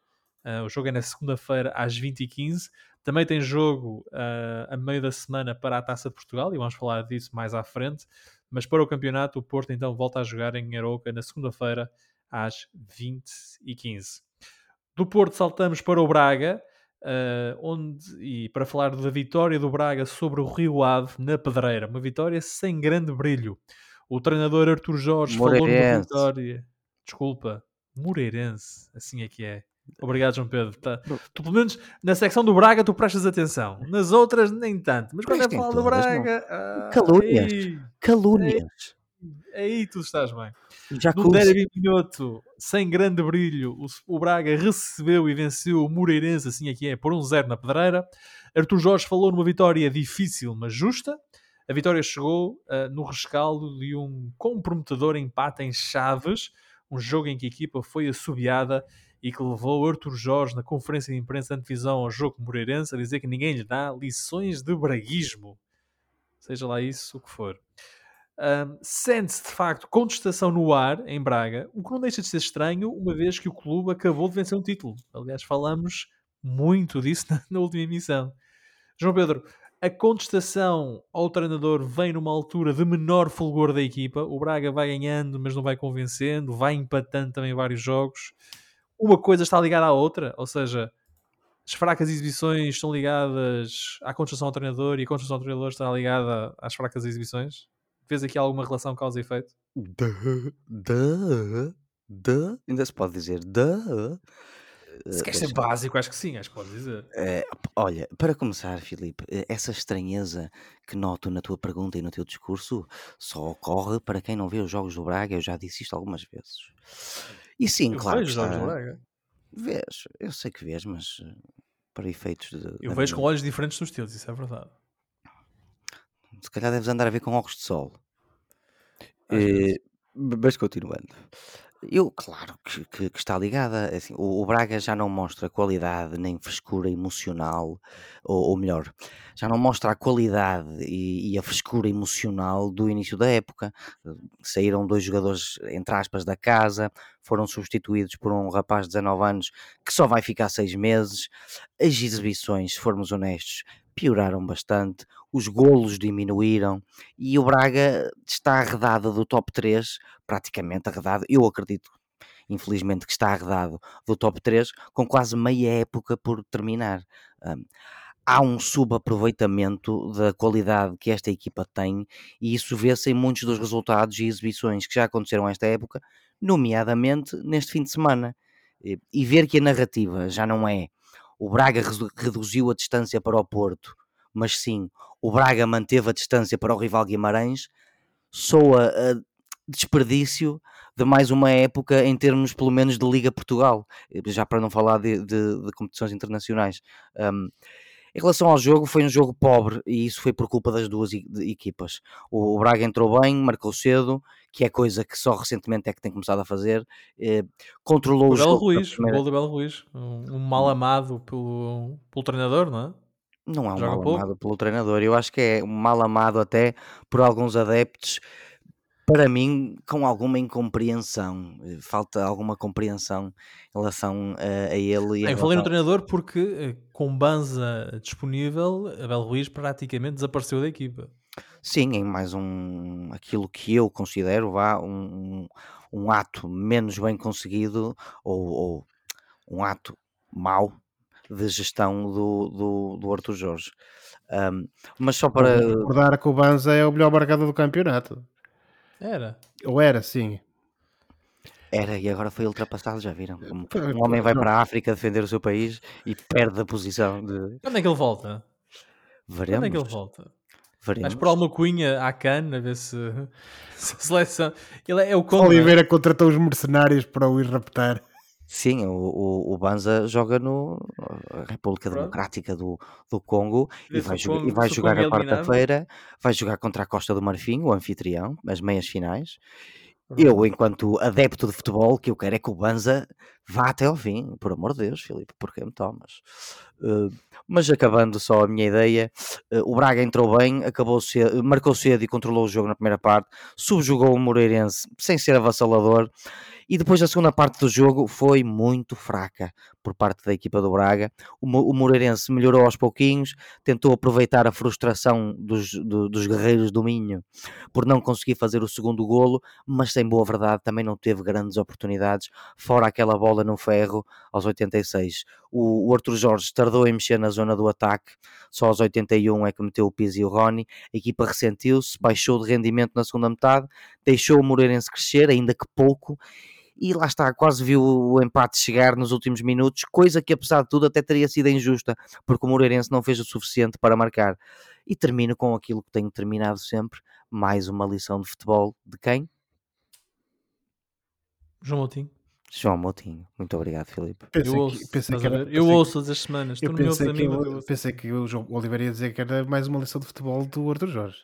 Uh, o jogo é na segunda-feira às 20h15. Também tem jogo uh, a meio da semana para a Taça de Portugal e vamos falar disso mais à frente. Mas para o campeonato, o Porto então volta a jogar em Arouca na segunda-feira às 20h15. Do Porto saltamos para o Braga, uh, onde, e para falar da vitória do Braga sobre o Rio Ave na Pedreira. Uma vitória sem grande brilho. O treinador Artur Jorge falou numa vitória. Desculpa, Moreirense, assim é que é. Obrigado, João Pedro. Tá. Tu, pelo menos na secção do Braga, tu prestas atenção. Nas outras, nem tanto. Mas quando é falar do Braga. Ah, calúnias. Aí, calúnias. Aí, aí, tu estás bem. Já no derby minhoto, sem grande brilho, o, o, Braga recebeu e venceu o Moreirense, assim aqui é, por um zero na pedreira. Artur Jorge falou numa vitória difícil, mas justa. A vitória chegou uh, no rescaldo de um comprometedor empate em Chaves, um jogo em que a equipa foi assobiada e que levou Arthur Jorge na conferência de imprensa de antevisão ao jogo Moreirense a dizer que ninguém lhe dá lições de braguismo. Seja lá isso o que for. Um, Sente-se de facto contestação no ar em Braga, o que não deixa de ser estranho, uma vez que o clube acabou de vencer um título. Aliás, falamos muito disso na, [laughs] na última emissão. João Pedro, a contestação ao treinador vem numa altura de menor fulgor da equipa. O Braga vai ganhando, mas não vai convencendo, vai empatando também vários jogos uma coisa está ligada à outra, ou seja, as fracas exibições estão ligadas à construção ao treinador e a construção ao treinador está ligada às fracas exibições? Vês aqui alguma relação causa e efeito? De, de, de, ainda se pode dizer de. Se quer ser básico, acho que sim, acho que pode dizer. É, olha, para começar, Filipe, eh, essa estranheza que noto na tua pergunta e no teu discurso só ocorre para quem não vê os jogos do Braga, eu já disse isto algumas vezes. E sim, eu claro. Vejo jogos do Braga. Vês, eu sei que vês, mas eh, para efeitos de. Eu vejo com olhos diferentes dos teus, isso é verdade. Se calhar deves andar a ver com óculos de sol. E, mas continuando. Eu, claro que, que, que está ligada. É assim, o, o Braga já não mostra qualidade nem frescura emocional, ou, ou melhor, já não mostra a qualidade e, e a frescura emocional do início da época. Saíram dois jogadores, entre aspas, da casa, foram substituídos por um rapaz de 19 anos que só vai ficar seis meses. As exibições, se formos honestos, pioraram bastante, os golos diminuíram e o Braga está arredado do top 3, praticamente arredado, eu acredito infelizmente que está arredado do top 3, com quase meia época por terminar. Um, há um subaproveitamento da qualidade que esta equipa tem e isso vê-se em muitos dos resultados e exibições que já aconteceram esta época, nomeadamente neste fim de semana. E ver que a narrativa já não é o Braga reduziu a distância para o Porto, mas sim, o Braga manteve a distância para o rival Guimarães, soa a desperdício de mais uma época em termos pelo menos de Liga Portugal, já para não falar de, de, de competições internacionais. Um, em relação ao jogo, foi um jogo pobre e isso foi por culpa das duas equipas. O Braga entrou bem, marcou cedo, que é coisa que só recentemente é que tem começado a fazer. Eh, controlou o, o jogo. Ruiz, primeira... O gol do Belo Ruiz, um, um mal amado pelo, pelo treinador, não é? Não é um Joga mal pouco. amado pelo treinador, eu acho que é um mal amado até por alguns adeptos para mim, com alguma incompreensão, eh, falta alguma compreensão em relação a, a ele. E eu falei no treinador porque eh, com Banza disponível, Abel Ruiz praticamente desapareceu da equipa. Sim, em mais um aquilo que eu considero vá um, um ato menos bem conseguido ou, ou um ato mau de gestão do, do, do Arthur Jorge. Um, mas só para recordar que o Banza é o melhor marcador do campeonato. Era. Ou era, sim. Era, e agora foi ultrapassado, já viram? Um homem vai para a África defender o seu país e perde a posição de. Quando é que ele volta? Veremos. Quando é que ele volta? Veremos. Mas por alguma cunha à CAN, a ver se, [laughs] se a seleção. Ele é, é o Conde. Oliveira contratou os mercenários para o ir raptar. Sim, o, o, o Banza joga no República Pronto. Democrática do, do Congo e vai, Congo, e vai jogar a quarta-feira, vai jogar contra a Costa do Marfim, o anfitrião, as meias finais. Eu, enquanto adepto de futebol, que eu quero é que o Banza vá até ao fim, por amor de Deus, Filipe, porque me tomas? Uh, mas acabando só a minha ideia, uh, o Braga entrou bem, acabou cedo, marcou cedo e controlou o jogo na primeira parte, subjugou o Moreirense sem ser avassalador e depois a segunda parte do jogo foi muito fraca por parte da equipa do Braga. O, Moreirense melhorou aos pouquinhos, tentou aproveitar a frustração dos, do, dos guerreiros do Minho por não conseguir fazer o segundo golo, mas sem boa verdade também não teve grandes oportunidades, fora aquela bola no ferro aos 86. O, o Arthur Jorge tardou em mexer na zona do ataque, só aos 81 é que meteu o Pizzi e o Rony. A equipa ressentiu-se, baixou de rendimento na segunda metade, deixou o Moreirense crescer, ainda que pouco, e lá está, quase viu o empate chegar nos últimos minutos, coisa que apesar de tudo até teria sido injusta, porque o Moreirense não fez o suficiente para marcar. E termino com aquilo que tenho terminado sempre, mais uma lição de futebol de quem? João Moutinho. João Moutinho, muito obrigado, Filipe. Pensei eu ouço, que, pensei que era, eu ouço todas as semanas. Eu pensei, que, eu, pensei que o João Oliveira ia dizer que era mais uma lição de futebol do Arthur Jorge.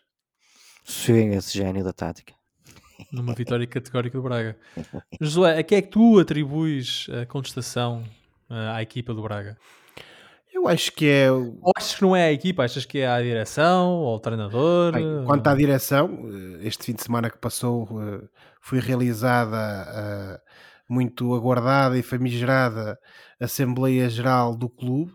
Sim, esse gênio da tática numa vitória [laughs] categórica do Braga. Josué, a que é que tu atribuis a contestação uh, à equipa do Braga? Eu acho que é. Ou achas que não é a equipa? Achas que é a direção ou o treinador? Bem, quanto à direção, eh, este fim de semana que passou eh, foi realizada muito aguardada e famigerada Assembleia Geral do Clube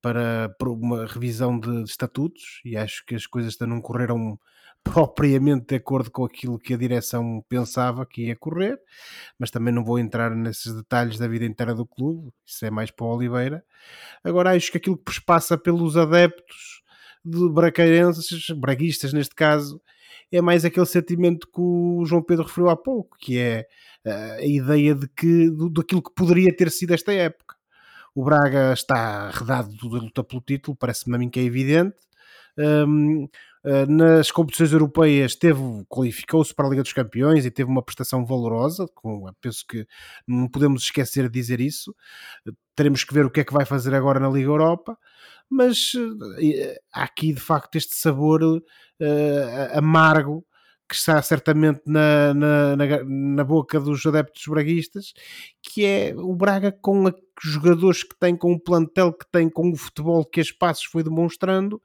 para, para uma revisão de, de estatutos e acho que as coisas não correram [laughs] propriamente de acordo com aquilo que a direção pensava que ia correr, mas também não vou entrar nesses detalhes da vida inteira do clube, isso é mais para o Oliveira. Agora acho que aquilo que passa pelos adeptos de bracarenses, braguistas neste caso, é mais aquele sentimento que o João Pedro referiu há pouco, que é a ideia de que do, daquilo que poderia ter sido esta época. O Braga está arredado da luta pelo título, parece-me a mim que é evidente. Um, eh, nas competições europeias teve, qualificou-se para a Liga dos Campeões e teve uma prestação valorosa, com, penso que não podemos esquecer de dizer isso. Teremos que ver o que é que vai fazer agora na Liga Europa, mas uh, há aqui de facto este sabor uh, amargo que está certamente na, na, na, na, boca dos adeptos braguistas, que é o Braga com os jogadores que tem, com o plantel que tem, com o futebol que a Passos foi demonstrando,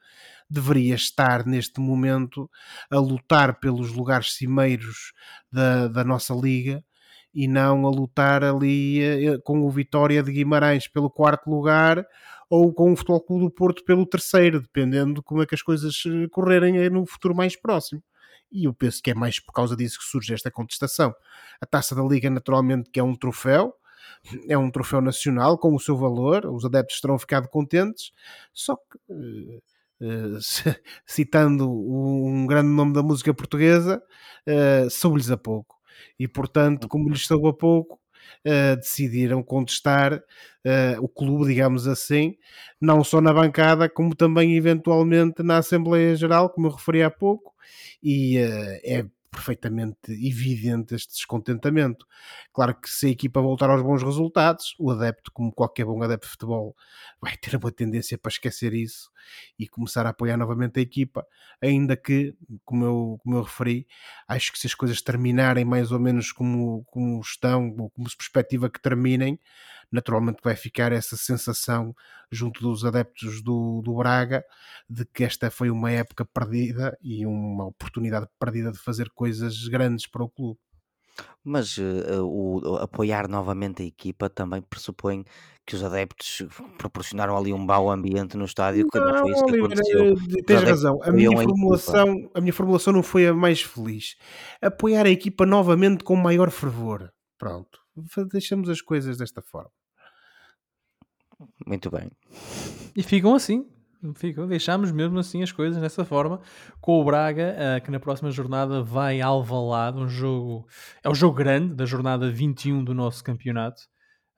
deveria estar neste momento a lutar pelos lugares cimeiros da, da nossa liga e não a lutar ali eh, com o Vitória de Guimarães pelo quarto lugar ou com o Futebol Clube do Porto pelo terceiro, dependendo de como é que as coisas eh, correrem no futuro mais próximo. E eu penso que é mais por causa disso que surge esta contestação. A Taça da Liga, naturalmente, que é um troféu, é um troféu nacional com o seu valor, os adeptos terão ficado contentes, só que Uh, [laughs] citando um grande nome da música portuguesa, uh, soube-lhes a pouco. E, portanto, como lhes soube a pouco, uh, decidiram contestar uh, o clube, digamos assim, não só na bancada, como também eventualmente na Assembleia Geral, como eu referi há pouco, e é perfeitamente evidente este descontentamento. Claro que se a equipa voltar aos bons resultados, o adepto, como qualquer bom adepto de futebol, vai ter uma tendência para esquecer isso e começar a apoiar novamente a equipa, ainda que, como eu, como eu referi, acho que se as coisas terminarem mais ou menos como, como estão, ou como se perspectiva que terminem, naturalmente vai ficar essa sensação junto dos adeptos do, do Braga de que esta foi uma época perdida e uma oportunidade perdida de fazer coisas grandes para o clube. Mas uh, o, apoiar novamente a equipa também pressupõe que os adeptos proporcionaram ali um mau ambiente no estádio, que não, não foi isso que aconteceu. Tens razão, a minha, formulação, a, a minha formulação não foi a mais feliz. Apoiar a equipa novamente com maior fervor. Pronto, deixamos as coisas desta forma. Muito bem. E ficam assim. Ficam, deixamos mesmo assim as coisas dessa forma, com o Braga, uh, que na próxima jornada vai Alvalade, um jogo, é o jogo grande da jornada 21 do nosso campeonato.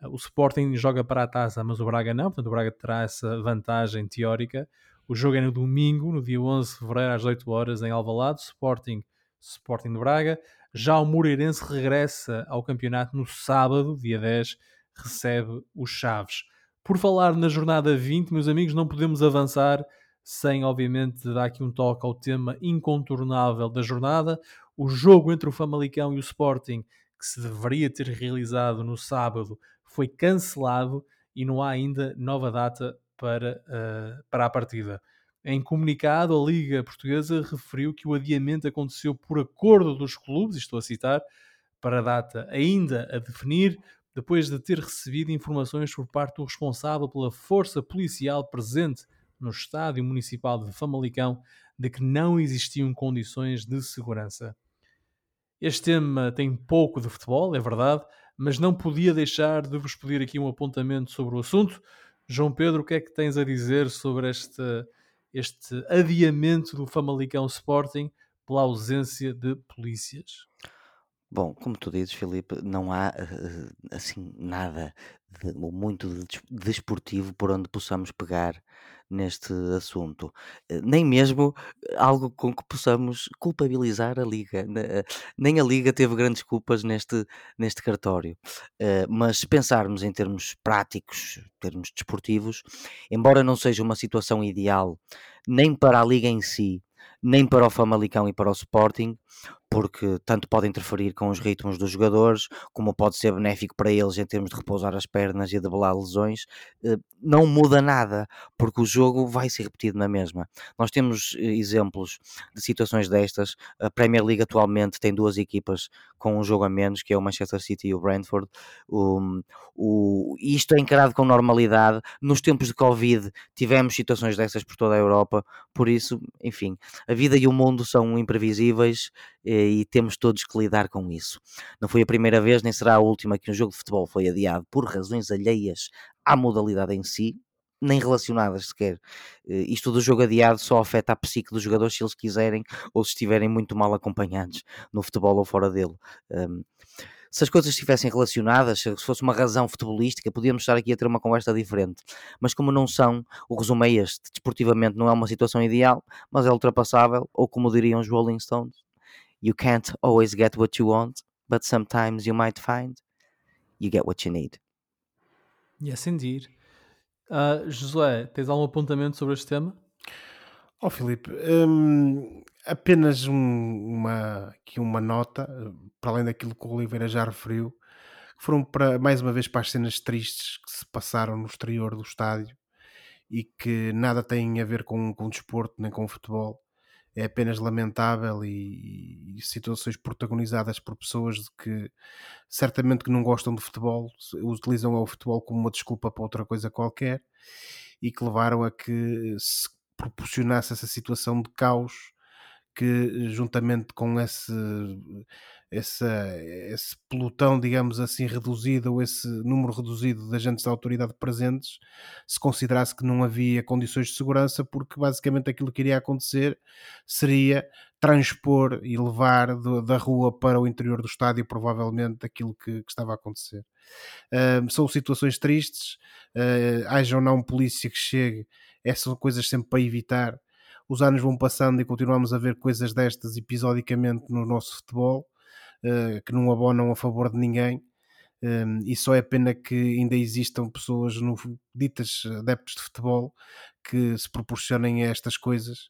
Uh, o Sporting joga para a taça, mas o Braga não, portanto o Braga terá essa vantagem teórica. O jogo é no domingo, no dia 11 de fevereiro, às 8 horas, em Alvalade, Sporting, Sporting de Braga. Já o Moreirense regressa ao campeonato no sábado, dia 10, recebe os Chaves. Por falar na jornada 20, meus amigos, não podemos avançar sem, obviamente, dar aqui um toque ao tema incontornável da jornada. O jogo entre o Famalicão e o Sporting, que se deveria ter realizado no sábado, foi cancelado e não há ainda nova data para, uh, para a partida. Em comunicado, a Liga Portuguesa referiu que o adiamento aconteceu por acordo dos clubes, estou a citar, para a data ainda a definir, depois de ter recebido informações por parte do responsável pela força policial presente no estádio municipal de Famalicão de que não existiam condições de segurança. Este tema tem pouco de futebol, é verdade, mas não podia deixar de vos pedir aqui um apontamento sobre o assunto. João Pedro, o que é que tens a dizer sobre este, este adiamento do Famalicão Sporting pela ausência de polícias? Bom, como tu dizes, Filipe, não há eh, assim nada de, muito de desportivo por onde possamos pegar neste assunto, eh, nem mesmo algo com que possamos culpabilizar a Liga. Eh, nem a Liga teve grandes culpas neste, neste cartório. Mas se pensarmos em termos práticos, termos desportivos, embora não seja uma situação ideal nem para a Liga em si, nem para o Famalicão e para o Sporting, porque tanto pode interferir com os ritmos dos jogadores, como pode ser benéfico para eles em termos de repousar as pernas e debelar lesões, eh, não muda nada, porque o jogo vai ser repetido na mesma. Nós temos eh, exemplos de situações destas. A Premier League atualmente tem duas equipas com um jogo a menos, que é o Manchester City e o Brentford. O, o, isto é encarado com normalidade. Nos tempos de Covid tivemos situações dessas por toda a Europa, por isso, enfim, a vida e o mundo são imprevisíveis e temos todos que lidar com isso. Não foi a primeira vez, nem será a última, que um jogo de futebol foi adiado por razões alheias à modalidade em si, nem relacionadas sequer. Eh, isto do jogo adiado só afeta a psique dos jogadores se eles quiserem ou se estiverem muito mal acompanhados no futebol ou fora dele. Um, se as coisas estivessem relacionadas, se fosse uma razão futebolística, podíamos estar aqui a ter uma conversa diferente. Mas como não são, o resumo é este: desportivamente não é uma situação ideal, mas é ultrapassável, ou como diriam os Rolling Stones, You can't always get what you want, but sometimes you might find you get what you need. Yes, indeed. Uh, Josué, tens algum apontamento sobre este tema? Oh, Filipe, um, apenas um, uma, aqui uma nota, para além daquilo que o Oliveira já referiu, que foram para, mais uma vez para as cenas tristes que se passaram no exterior do estádio e que nada têm a ver com, com o desporto nem com o futebol é apenas lamentável e, e, situações protagonizadas por pessoas que certamente que não gostam de futebol, utilizam o futebol como uma desculpa para outra coisa qualquer e que levaram a que se proporcionasse essa situação de caos que juntamente com esse, esse, esse pelotão, digamos assim, reduzido, ou esse número reduzido de agentes da autoridade presentes, se considerasse que não havia condições de segurança, porque basicamente aquilo que iria acontecer seria transpor e levar do, da rua para o interior do estádio, provavelmente, aquilo que, que estava a acontecer. Uh, são situações tristes, uh, haja ou não polícia que chegue, essas são coisas sempre para evitar os anos vão passando e continuamos a ver coisas destas episodicamente no nosso futebol, uh, que não abonam a favor de ninguém. Um, e só é pena que ainda existam pessoas no, ditas adeptos de futebol que se proporcionem a estas coisas,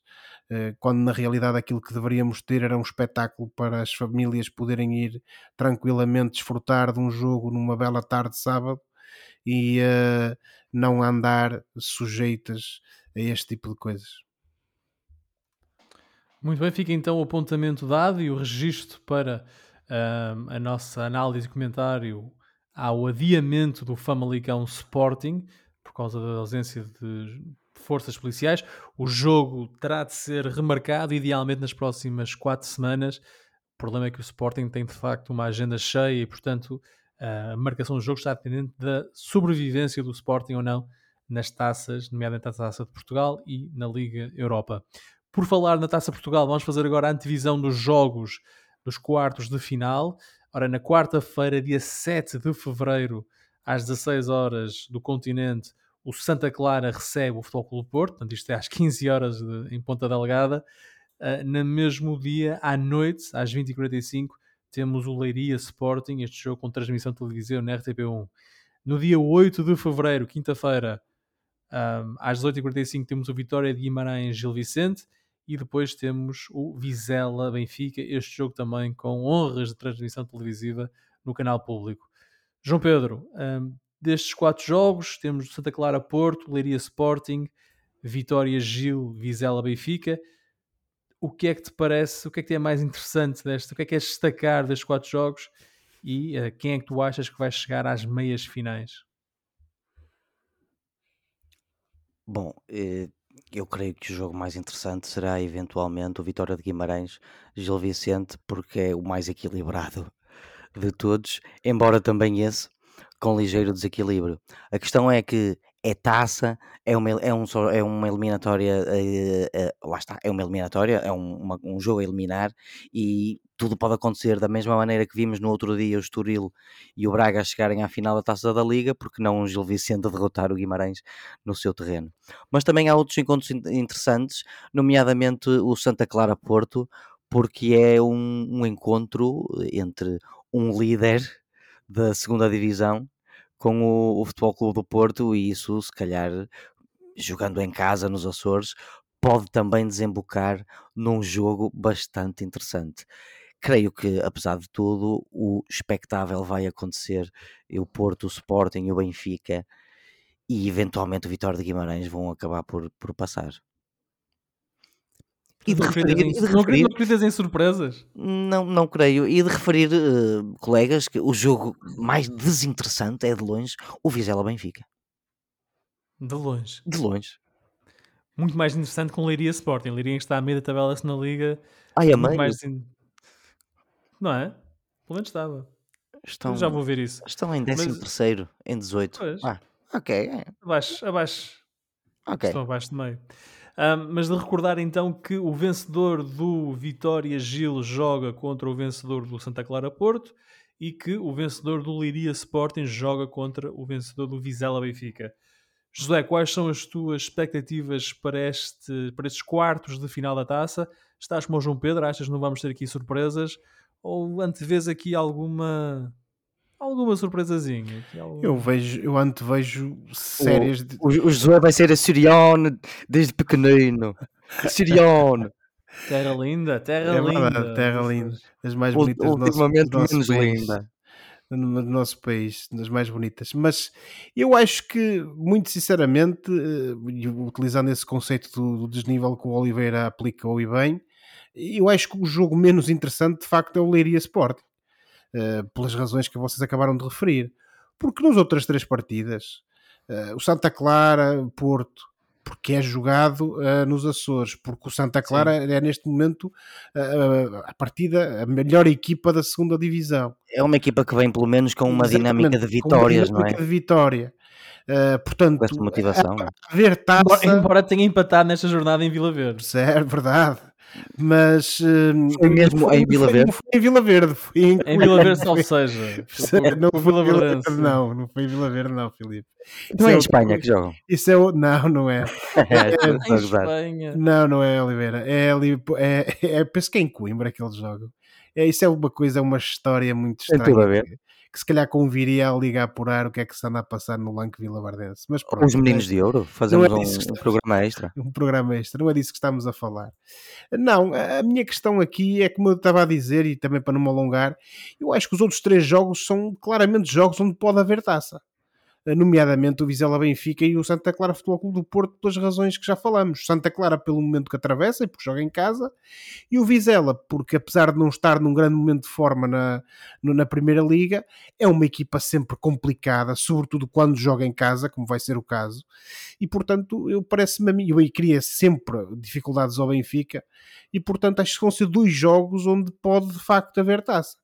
uh, quando na realidade aquilo que deveríamos ter era um espetáculo para as famílias poderem ir tranquilamente desfrutar de um jogo numa bela tarde de sábado e uh, não andar sujeitas a este tipo de coisas. Muito bem, fica então o apontamento dado e o registro para uh, a nossa análise e comentário ao adiamento do Famalicão Sporting por causa da ausência de forças policiais. O jogo terá de ser remarcado, idealmente nas próximas quatro semanas. O problema é que o Sporting tem de facto uma agenda cheia e, portanto, a marcação do jogo está dependente da sobrevivência do Sporting ou não nas taças, nomeadamente a Taça de Portugal e na Liga Europa. Por falar na Taça Portugal, vamos fazer agora a antevisão dos jogos dos quartos de final. Ora, na quarta-feira, dia 7 de fevereiro, às 16 horas do continente, o Santa Clara recebe o Futebol Clube Porto, portanto isto é às 15 horas de, em Ponta Delgada. Uh, no mesmo dia, à noite, às 20h45, temos o Leiria Sporting, este jogo com transmissão televisiva na RTP1. No dia 8 de fevereiro, quinta-feira, um, às 18h45, temos o Vitória de Guimarães Gil Vicente e depois temos o Vizela Benfica, este jogo também com honras de transmissão televisiva no canal público. João Pedro, um, destes quatro jogos, temos Santa Clara Porto, Leiria Sporting, Vitória Gil, Vizela Benfica. O que é que te parece, o que é que é mais interessante desta, o que é que é destacar destes quatro jogos e uh, quem é que tu achas que vai chegar às meias finais? Bom, eh, eu creio que o jogo mais interessante será eventualmente o Vitória de Guimarães Gil Vicente, porque é o mais equilibrado [laughs] de todos, embora também esse com ligeiro desequilíbrio. A questão é que é taça, é uma, é um, é uma eliminatória, uh, uh, lá está, é uma eliminatória, é um, uma, um jogo a eliminar e tudo pode acontecer da mesma maneira que vimos no outro dia o Estoril e o Braga chegarem à final da Taça da Liga, porque não o Gil Vicente derrotar o Guimarães no seu terreno. Mas também há outros encontros interessantes, nomeadamente o Santa Clara Porto, porque é um, um encontro entre um líder da segunda divisão com o, o Futebol Clube do Porto e isso, se calhar, jogando em casa nos Açores, pode também desembocar num jogo bastante interessante. Creio que, apesar de tudo, o espectável vai acontecer. E o Porto, o Sporting e o Benfica e eventualmente o Vitória de Guimarães vão acabar por, por passar. E de referir, em, de referir, não acreditas em surpresas? Não, não creio. E de referir, uh, colegas, que o jogo mais desinteressante é de longe o Vizela Benfica. De longe. De longe. Muito mais interessante com o Leiria Sporting. Leiria está a meio da tabela na Liga. Ai, a meio? Mais... Não é? Pelo menos estava. Estão, já vou ver isso. Estão em 13 Mas... em 18. Pois. Ah, ok. Abaixo, abaixo. Ok. Estão abaixo de meio. Um, mas de recordar então que o vencedor do Vitória Gil joga contra o vencedor do Santa Clara Porto e que o vencedor do Liria Sporting joga contra o vencedor do Vizela Benfica. José, quais são as tuas expectativas para, este, para estes quartos de final da taça? Estás como o João Pedro? Achas que não vamos ter aqui surpresas? Ou antevês aqui alguma alguma surpresazinha. Alguma... Eu vejo, eu antevejo séries. O, de... o, o Josué vai ser a Sirione desde pequenino. Sirione. [laughs] Terra linda, terra é linda. terra linda. Das mais bonitas o, do nosso, do nosso menos país. linda. Do nosso país, das mais bonitas. Mas eu acho que, muito sinceramente, eh, utilizando esse conceito do, do desnível que o Oliveira aplicou e bem, eu acho que o jogo menos interessante de facto é o Leiria Sport uh, pelas razões que vocês acabaram de referir. Porque nas outras três partidas, uh, o Santa Clara, Porto, porque é jogado uh, nos Açores, porque o Santa Clara Sim. é neste momento uh, a partida, a melhor equipa da segunda divisão. É uma equipa que vem pelo menos com uma Exatamente, dinâmica de vitórias, não é? de vitória. Uh, portanto, com motivação, a, a ver taça... embora, embora tenha empatado nesta jornada em Vila Verde. É verdade. Mas foi mesmo foi, em Vila Verde? Foi em Vila Verde. Foi em, em Vila Verde, salvo seja. Não foi Vila Verde, não. Não foi em Vila Verde, não, Filipe. Não é em Espanha que jogam? Isso é o... Não, não é. é, em Espanha. Não, não é, Oliveira. É ali. É, é, penso que é em Coimbra que eles jogam. É, isso é uma coisa, é uma história muito estranha. Tem tudo a ver que se calhar conviria a ligar por ar o que é que se anda a passar no Lanque Vila Bardense. Mas pronto, Os Meninos é, de Ouro, fazemos é um, um, programa extra. [laughs] Um programa extra, não é disso que estamos a falar. Não, a minha questão aqui é como eu estava a dizer, e também para não me alongar, eu acho que os outros três jogos são claramente jogos onde pode haver taça. Eh, nomeadamente o Vizela Benfica e o Santa Clara Futebol Clube do Porto, pelas razões que já falamos. Santa Clara pelo momento que atravessa e porque joga em casa, e o Vizela, porque apesar de não estar num grande momento de forma na, na Primeira Liga, é uma equipa sempre complicada, sobretudo quando joga em casa, como vai ser o caso, e portanto, eu parece-me a mim, aí queria sempre dificuldades ao Benfica, e portanto acho que vão ser dois jogos onde pode de facto haver taça.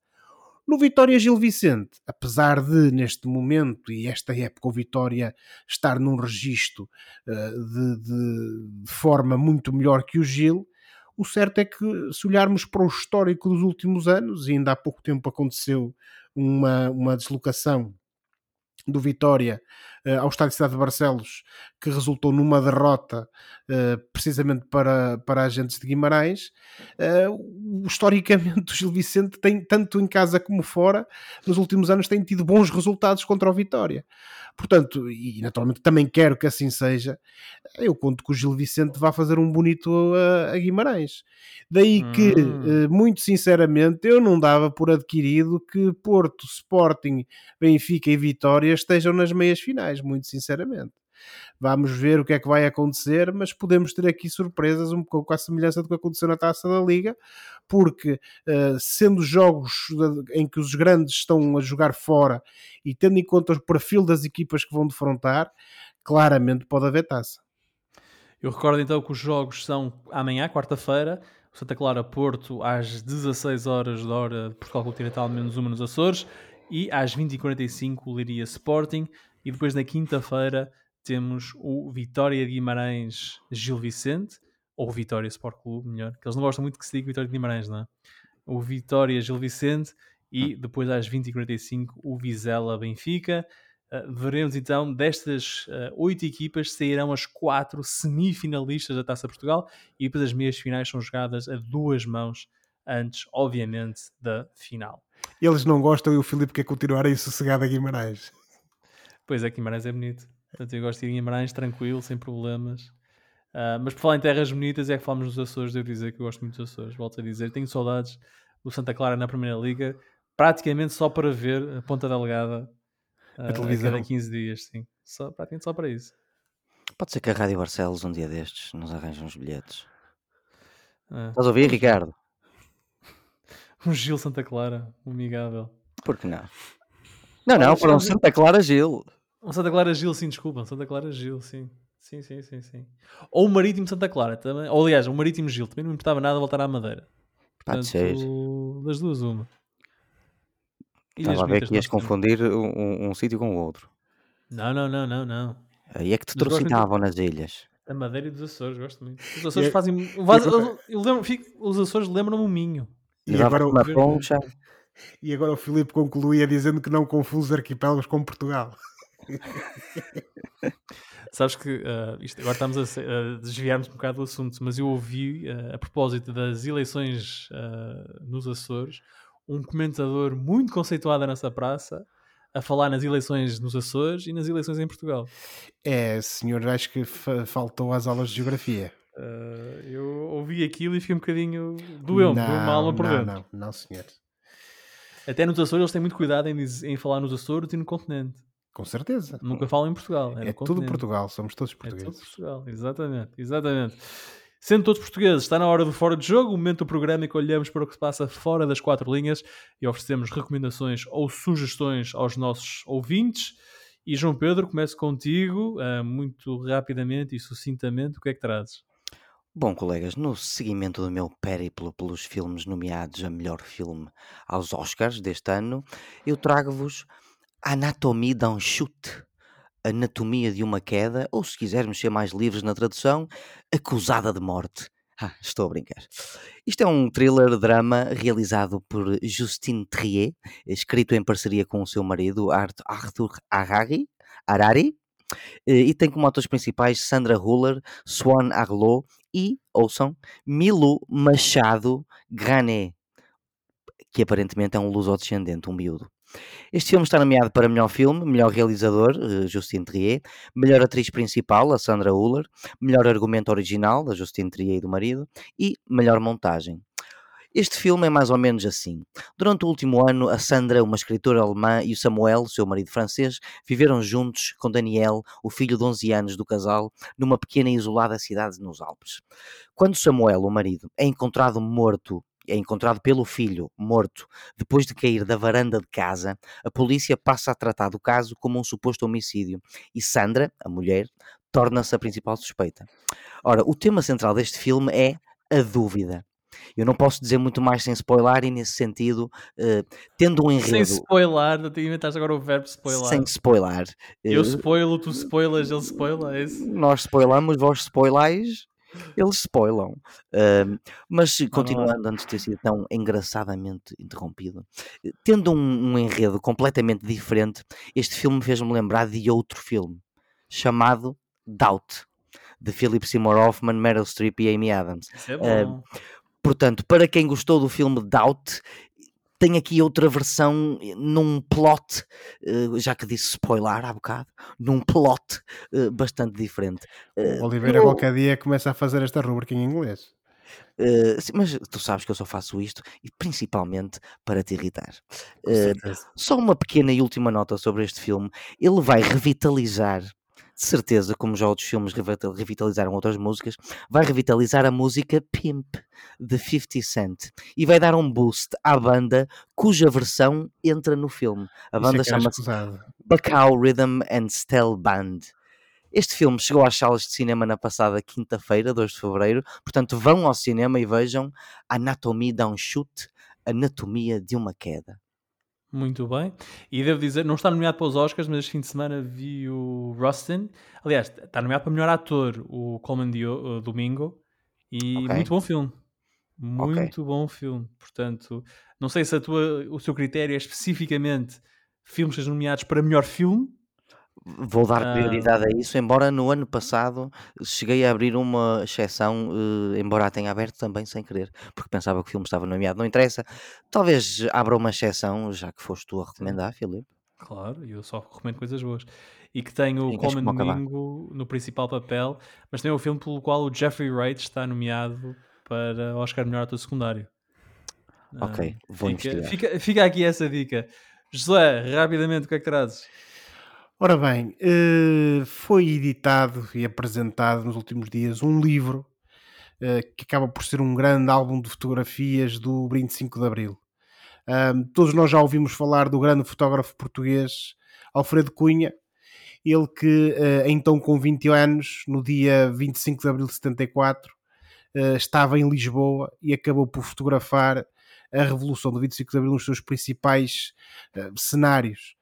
No Vitória Gil Vicente, apesar de neste momento e esta época o Vitória estar num registro uh, de, de, de, forma muito melhor que o Gil, o certo é que se olharmos para o histórico dos últimos anos, e ainda há pouco tempo aconteceu uma, uma deslocação do Vitória uh, ao Estádio de Cidade de Barcelos, que resultou numa derrota uh, precisamente para, para agentes de Guimarães. Uh, historicamente, o Gil Vicente tem, tanto em casa como fora, nos últimos anos tem tido bons resultados contra o Vitória. Portanto, e naturalmente também quero que assim seja, eu conto que o Gil Vicente vá fazer um bonito a, a Guimarães. Daí que, hum. muito sinceramente, eu não dava por adquirido que Porto, Sporting, Benfica e Vitória estejam nas meias finais, muito sinceramente. Vamos ver o que é que vai acontecer, mas podemos ter aqui surpresas um pouco à semelhança do que aconteceu na taça da Liga, porque uh, sendo jogos em que os grandes estão a jogar fora e tendo em conta o perfil das equipas que vão defrontar, claramente pode haver taça. Eu recordo então que os jogos são amanhã, quarta-feira, Santa Clara Porto às 16 horas da hora de Portugal Continental, menos uma nos Açores, e às 20h45 o Liria Sporting, e depois na quinta-feira temos o Vitória de Guimarães Gil Vicente, ou Vitória Sport Clube, melhor, que eles não gostam muito que se diga Vitória de Guimarães, não é? O Vitória Gil Vicente e ah. depois às 20h45 o Vizela Benfica. Uh, veremos então destas uh, oito equipas sairão as quatro semifinalistas da Taça Portugal e depois as meias finais são jogadas a duas mãos antes, obviamente, da final. Eles não gostam e o Filipe quer continuar aí sossegado a Guimarães. Pois é, Guimarães é bonito. Portanto, eu gosto de ir em Guimarães tranquilo, sem problemas. Uh, mas por falar em terras bonitas, é que falamos nos Açores. Devo dizer que eu gosto muito dos Açores. Volto a dizer, tenho saudades do Santa Clara na Primeira Liga, praticamente só para ver a Ponta Delgada uh, a, televisão. a cada 15 dias. Sim, só, praticamente só para isso. Pode ser que a Rádio Barcelos, um dia destes, nos arranje uns bilhetes. Uh, Estás a ouvir, Ricardo? [laughs] Um Gil Santa Clara, um amigável. Por que não? Não, não, para um Santa Clara Gil. Um Santa Clara Gil, sim, desculpa. Um Santa Clara Gil, sim. Sim, sim, sim, sim. Ou o Marítimo Santa Clara também. Ou aliás, o Marítimo Gil também não me importava nada voltar à Madeira. Portanto, Pode ser. Das duas, uma. Estava a ver que ias confundir um, um, um sítio com o outro. Não, não, não, não, não. Aí é que te trocitavam nas ilhas. A Madeira e dos Açores, gosto muito. Os Açores é... fazem. Eu, eu lembro, fico... Os Açores lembram-me o Minho. E, e agora, uma poncha. E agora o Filipe concluía dizendo que não confunde os arquipélagos com Portugal. Sabes que uh, isto, agora estamos a, a desviar-nos um bocado do assunto, mas eu ouvi, uh, a propósito das eleições uh, nos Açores, um comentador muito conceituado nessa praça a falar nas eleições nos Açores e nas eleições em Portugal. É, senhor, acho que faltou às aulas de geografia. eu ouvi aquilo e fiquei um bocadinho doeu-me, uma alma por não, dentro. Não, não, senhor. Até nos Açores eles têm muito cuidado em, em falar nos Açores e no continente. Com certeza. Nunca falam em Portugal. É, é tudo Portugal, somos todos portugueses. É tudo Portugal, exatamente, exatamente. Sendo todos portugueses, está na hora do Fora de Jogo, o momento do programa em que olhamos para o que se passa fora das quatro linhas e oferecemos recomendações ou sugestões aos nossos ouvintes. E João Pedro, começo contigo, uh, muito rapidamente e sucintamente, o que é que trazes? Bom, colegas, no seguimento do meu périplo pelos filmes nomeados a melhor filme aos Oscars deste ano, eu trago-vos Anatomie d'un chute, Anatomia de uma queda, ou se quisermos ser mais livres na tradução, Acusada de morte. Ah, estou a brincar. Isto é um thriller-drama realizado por Justine Trier, escrito em parceria com o seu marido Arthur Harari, Harari e tem como atores principais Sandra Huller, Swan Arlo e, ouçam, Milo Machado Grané, que aparentemente é um luso-descendente, um miúdo. Este filme está nomeado para melhor filme, melhor realizador, uh, Justine Trier, melhor atriz principal, a Sandra Huller, melhor argumento original, a Justine Trier e do marido, e melhor montagem. Este filme é mais ou menos assim. Durante o último ano, a Sandra, uma escritora alemã, e o Samuel, seu marido francês, viveram juntos com Daniel, o filho de 11 anos do casal, numa pequena e isolada cidade nos Alpes. Quando Samuel, o marido, é encontrado morto é encontrado pelo filho, morto, depois de cair da varanda de casa, a polícia passa a tratar do caso como um suposto homicídio e Sandra, a mulher, torna-se a principal suspeita. Ora, o tema central deste filme é a dúvida. Eu não posso dizer muito mais sem spoiler e nesse sentido, uh, tendo um enredo... Sem spoiler, não te inventaste agora o verbo spoiler. Sem spoiler. Eu uh, spoilo, tu spoilas, ele spoila, é isso? Nós spoilamos, vós spoilais eles spoilam. Uh, mas continuando, antes de ter sido tão engraçadamente interrompido, eh, tendo um, um enredo completamente diferente, este filme fez-me lembrar de outro filme chamado Doubt, de Philip Seymour Hoffman, Meryl Streep e Amy Adams. Isso é bom. Uh, portanto, para quem gostou do filme Doubt, tem aqui outra versão eh, num plot, eh, já que disse spoiler há bocado, num plot eh, bastante diferente. Oliveira, eu... qualquer dia começa a fazer esta rubrica em inglês. Uh, sim, mas tu sabes que eu só faço isto e principalmente para te irritar. Uh, só uma pequena e última nota sobre este filme. Ele vai revitalizar de certeza, como já outros filmes revitalizaram outras músicas, vai revitalizar a música Pimp de 50 Cent e vai dar um boost à banda cuja versão entra no filme. A banda é chama-se Bacau Rhythm and Style Band. Este filme chegou às salas de cinema na passada quinta-feira, 2 de fevereiro, portanto vão ao cinema e vejam Anatomia Shoot, Anatomia de uma Queda. Muito bem. E devo dizer, não está nomeado para os Oscars, mas este fim de semana vi o Rustin. Aliás, está nomeado para melhor ator o Coleman Dio, uh, Domingo. E okay. muito bom filme. Muito okay. bom filme. Portanto, não sei se a tua, o seu critério é especificamente filmes sejam nomeados para melhor filme Vou dar prioridade a isso, embora no ano passado cheguei a abrir uma exceção, eh, embora a tenha aberto também sem querer, porque pensava que o filme estava nomeado. Não interessa, talvez abra uma exceção, já que foste tu a recomendar, Filipe. Claro, eu só recomendo coisas boas. E que tem o Coleman Domingo no principal papel, mas tem o filme pelo qual o Jeffrey Wright está nomeado para Oscar Melhor Ator Secundário. Ok, ah, vou fica, investigar. Fica, fica aqui essa dica. José, rapidamente, o que é que trazes? Ora bem, eh, foi editado e apresentado nos últimos dias um livro eh, que acaba por ser um grande álbum de fotografias do 25 de Abril. todos nós já ouvimos falar do grande fotógrafo português Alfredo Cunha, ele que eh, então com 20 anos, no dia 25 de Abril de 74, estava em Lisboa e acabou por fotografar a Revolução do 25 de Abril nos seus principais cenários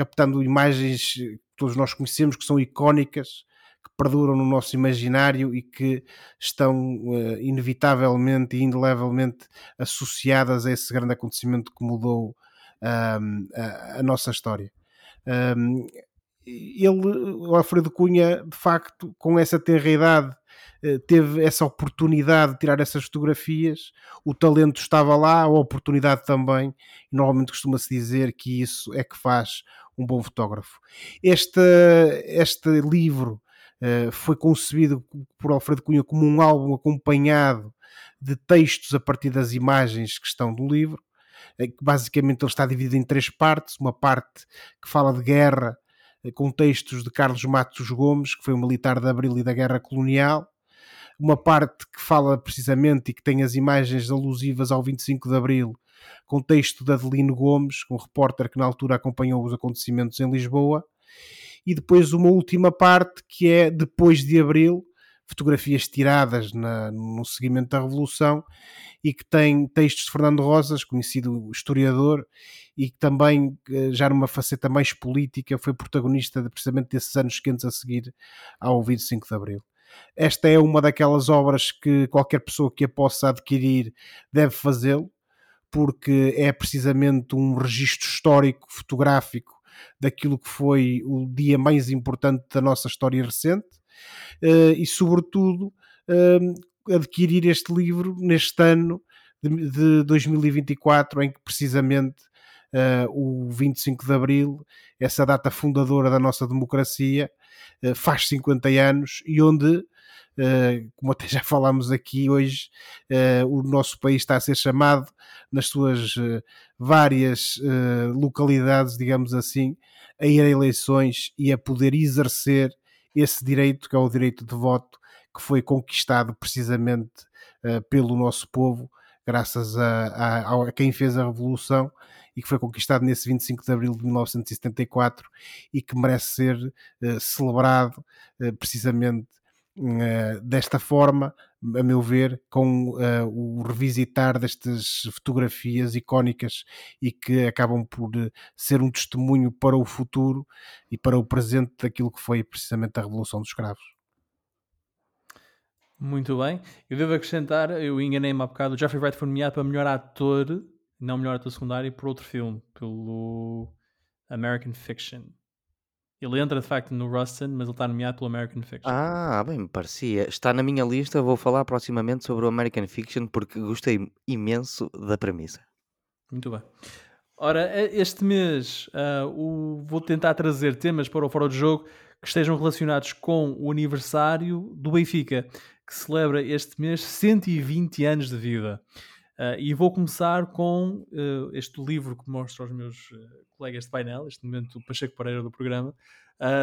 captando imagens que todos nós conhecemos, que são icónicas, que perduram no nosso imaginário e que estão uh, inevitavelmente e indelevelmente associadas a esse grande acontecimento que mudou um, a, a, nossa história. Um, ele, o Alfredo Cunha, de facto, com essa tenra idade, teve essa oportunidade de tirar essas fotografias, o talento estava lá, a oportunidade também, normalmente costuma-se dizer que isso é que faz um bom fotógrafo. Este, este livro uh, foi concebido por Alfredo Cunha como um álbum acompanhado de textos a partir das imagens que estão no livro. Basicamente, ele está dividido em três partes: uma parte que fala de guerra, eh, com textos de Carlos Matos Gomes, que foi um militar da Abril e da Guerra Colonial, uma parte que fala precisamente e que tem as imagens alusivas ao 25 de Abril, com texto de Adelino Gomes, um repórter que na altura acompanhou os acontecimentos em Lisboa, e depois uma última parte que é depois de Abril, fotografias tiradas na, no seguimento da Revolução e que tem textos de Fernando Rosas, conhecido historiador, e que também, eh, já numa faceta mais política, foi protagonista de, precisamente desses anos quentes a seguir ao 25 de Abril. Esta é uma daquelas obras que qualquer pessoa que a possa adquirir deve fazê-lo, porque é precisamente um registro histórico, fotográfico, daquilo que foi o dia mais importante da nossa história recente uh, e, sobretudo, uh, adquirir este livro neste ano de, de 2024, em que precisamente uh, o 25 de Abril, essa data fundadora da nossa democracia, faz 50 anos e onde Uh, como até [laughs] já falámos aqui hoje, uh, o nosso país está a ser chamado nas suas várias localidades, digamos assim, a ir a eleições e a poder exercer esse direito, que é o direito de voto, que foi conquistado precisamente pelo nosso povo, graças a, a, a quem fez a Revolução e que foi conquistado nesse 25 de abril de 1974 e que merece ser uh, celebrado uh, precisamente uh, desta forma, a meu ver, com o revisitar destas fotografias icónicas e que acabam por ser um testemunho para o futuro e para o presente daquilo que foi precisamente a Revolução dos Escravos. Muito bem. Eu devo acrescentar, eu enganei-me há bocado, o Jeffrey Wright foi nomeado para melhor ator, não melhor ator secundário, por outro filme, pelo American Fiction. Ele entra de facto no Rustin, mas ele está nomeado pelo American Fiction. Ah, bem me parecia. Está na minha lista, vou falar proximamente sobre o American Fiction porque gostei imenso da premissa. Muito bem. Ora, este mês uh, o, vou tentar trazer temas para o Fora de Jogo que estejam relacionados com o aniversário do Benfica que celebra este mês 120 anos de vida. Uh, e vou começar com uh, este livro que mostro aos meus uh, colegas de painel, este momento o Pacheco Pereira do programa.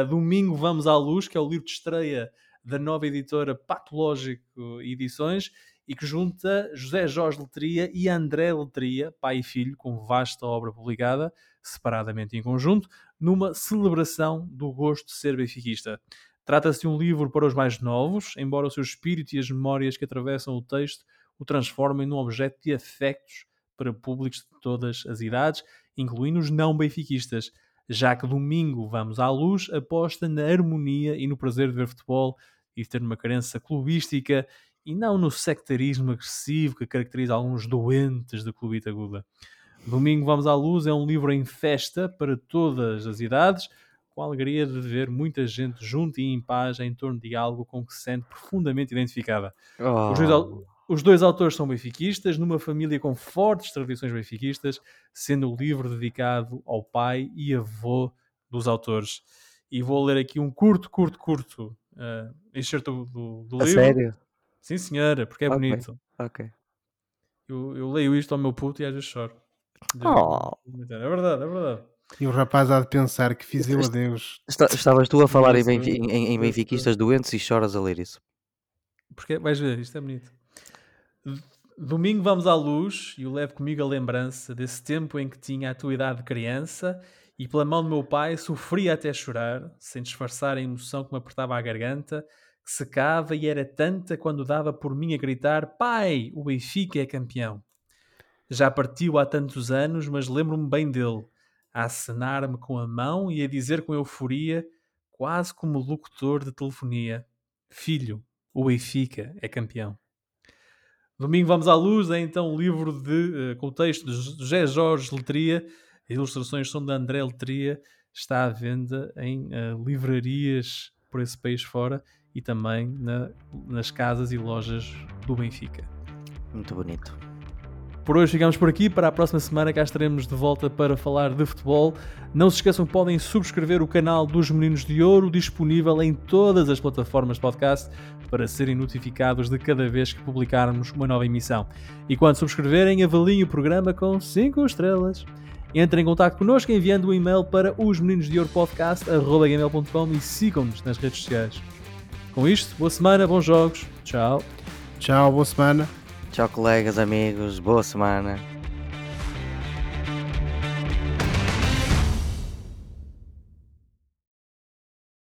domingo Vamos à Luz, que é o livro de estreia da nova editora Patológico Edições e que junta José Jorge Letria e André Letria, pai e filho, com vasta obra publicada, separadamente em conjunto, numa celebração do gosto de ser benfiquista. Trata-se de um livro para os mais novos, embora o seu espírito e as memórias que atravessam o texto o transformem num objeto de afectos para públicos de todas as idades, incluindo os não benfiquistas, já que domingo vamos à luz aposta na harmonia e no prazer de ver futebol e de ter uma crença clubística e não no sectarismo agressivo que caracteriza alguns doentes da clubita aguda. Domingo Vamos à Luz é um livro em festa para todas as idades, com a alegria de ver muita gente junto e em paz em torno de algo com que se sente profundamente identificada. Oh. Os, dois, os, dois, autores são benfiquistas, numa família com fortes tradições benfiquistas, sendo o livro dedicado ao pai e avô dos autores. E vou ler aqui um curto, curto, curto uh, excerto do, do, livro. sério? Sim, senhora, porque é okay. bonito. Ok. Eu, eu, leio isto ao meu puto e às vezes choro. Oh. É verdade, é verdade. E o rapaz há de pensar que fiz eu a Deus. Estavas tu a falar em, benfi, em, em benfiquistas doentes e choras a ler isso. Porque vais ver, isto é bonito. Domingo vamos à luz e eu levo comigo a lembrança desse tempo em que tinha a tua idade de criança e pela mão do meu pai sofria até chorar, sem disfarçar a emoção que me apertava a garganta, que secava e era tanta quando dava por mim a gritar: Pai, o Benfica é campeão. Já partiu há tantos anos, mas lembro-me bem dele a acenar-me com a mão e a dizer com euforia, quase como locutor de telefonia: Filho, o Benfica é campeão. Domingo vamos à luz, é então um livro de, uh, com o texto de José Jorge Letria, as ilustrações são de André Letria, está à venda em uh, livrarias por esse país fora e também na, nas casas e lojas do Benfica. Muito bonito. Por hoje ficamos por aqui. Para a próxima semana cá estaremos de volta para falar de futebol. Não se esqueçam que podem subscrever o canal dos Meninos de Ouro, disponível em todas as plataformas de podcast, para serem notificados de cada vez que publicarmos uma nova emissão. E quando subscreverem, avaliem o programa com 5 estrelas. Entrem em contato connosco enviando um e-mail para os meninos de ouro podcast.gmail.com e sigam-nos nas redes sociais. Com isto, boa semana, bons jogos. Tchau. Tchau, boa semana. Tchau, colegas, amigos. Boa semana.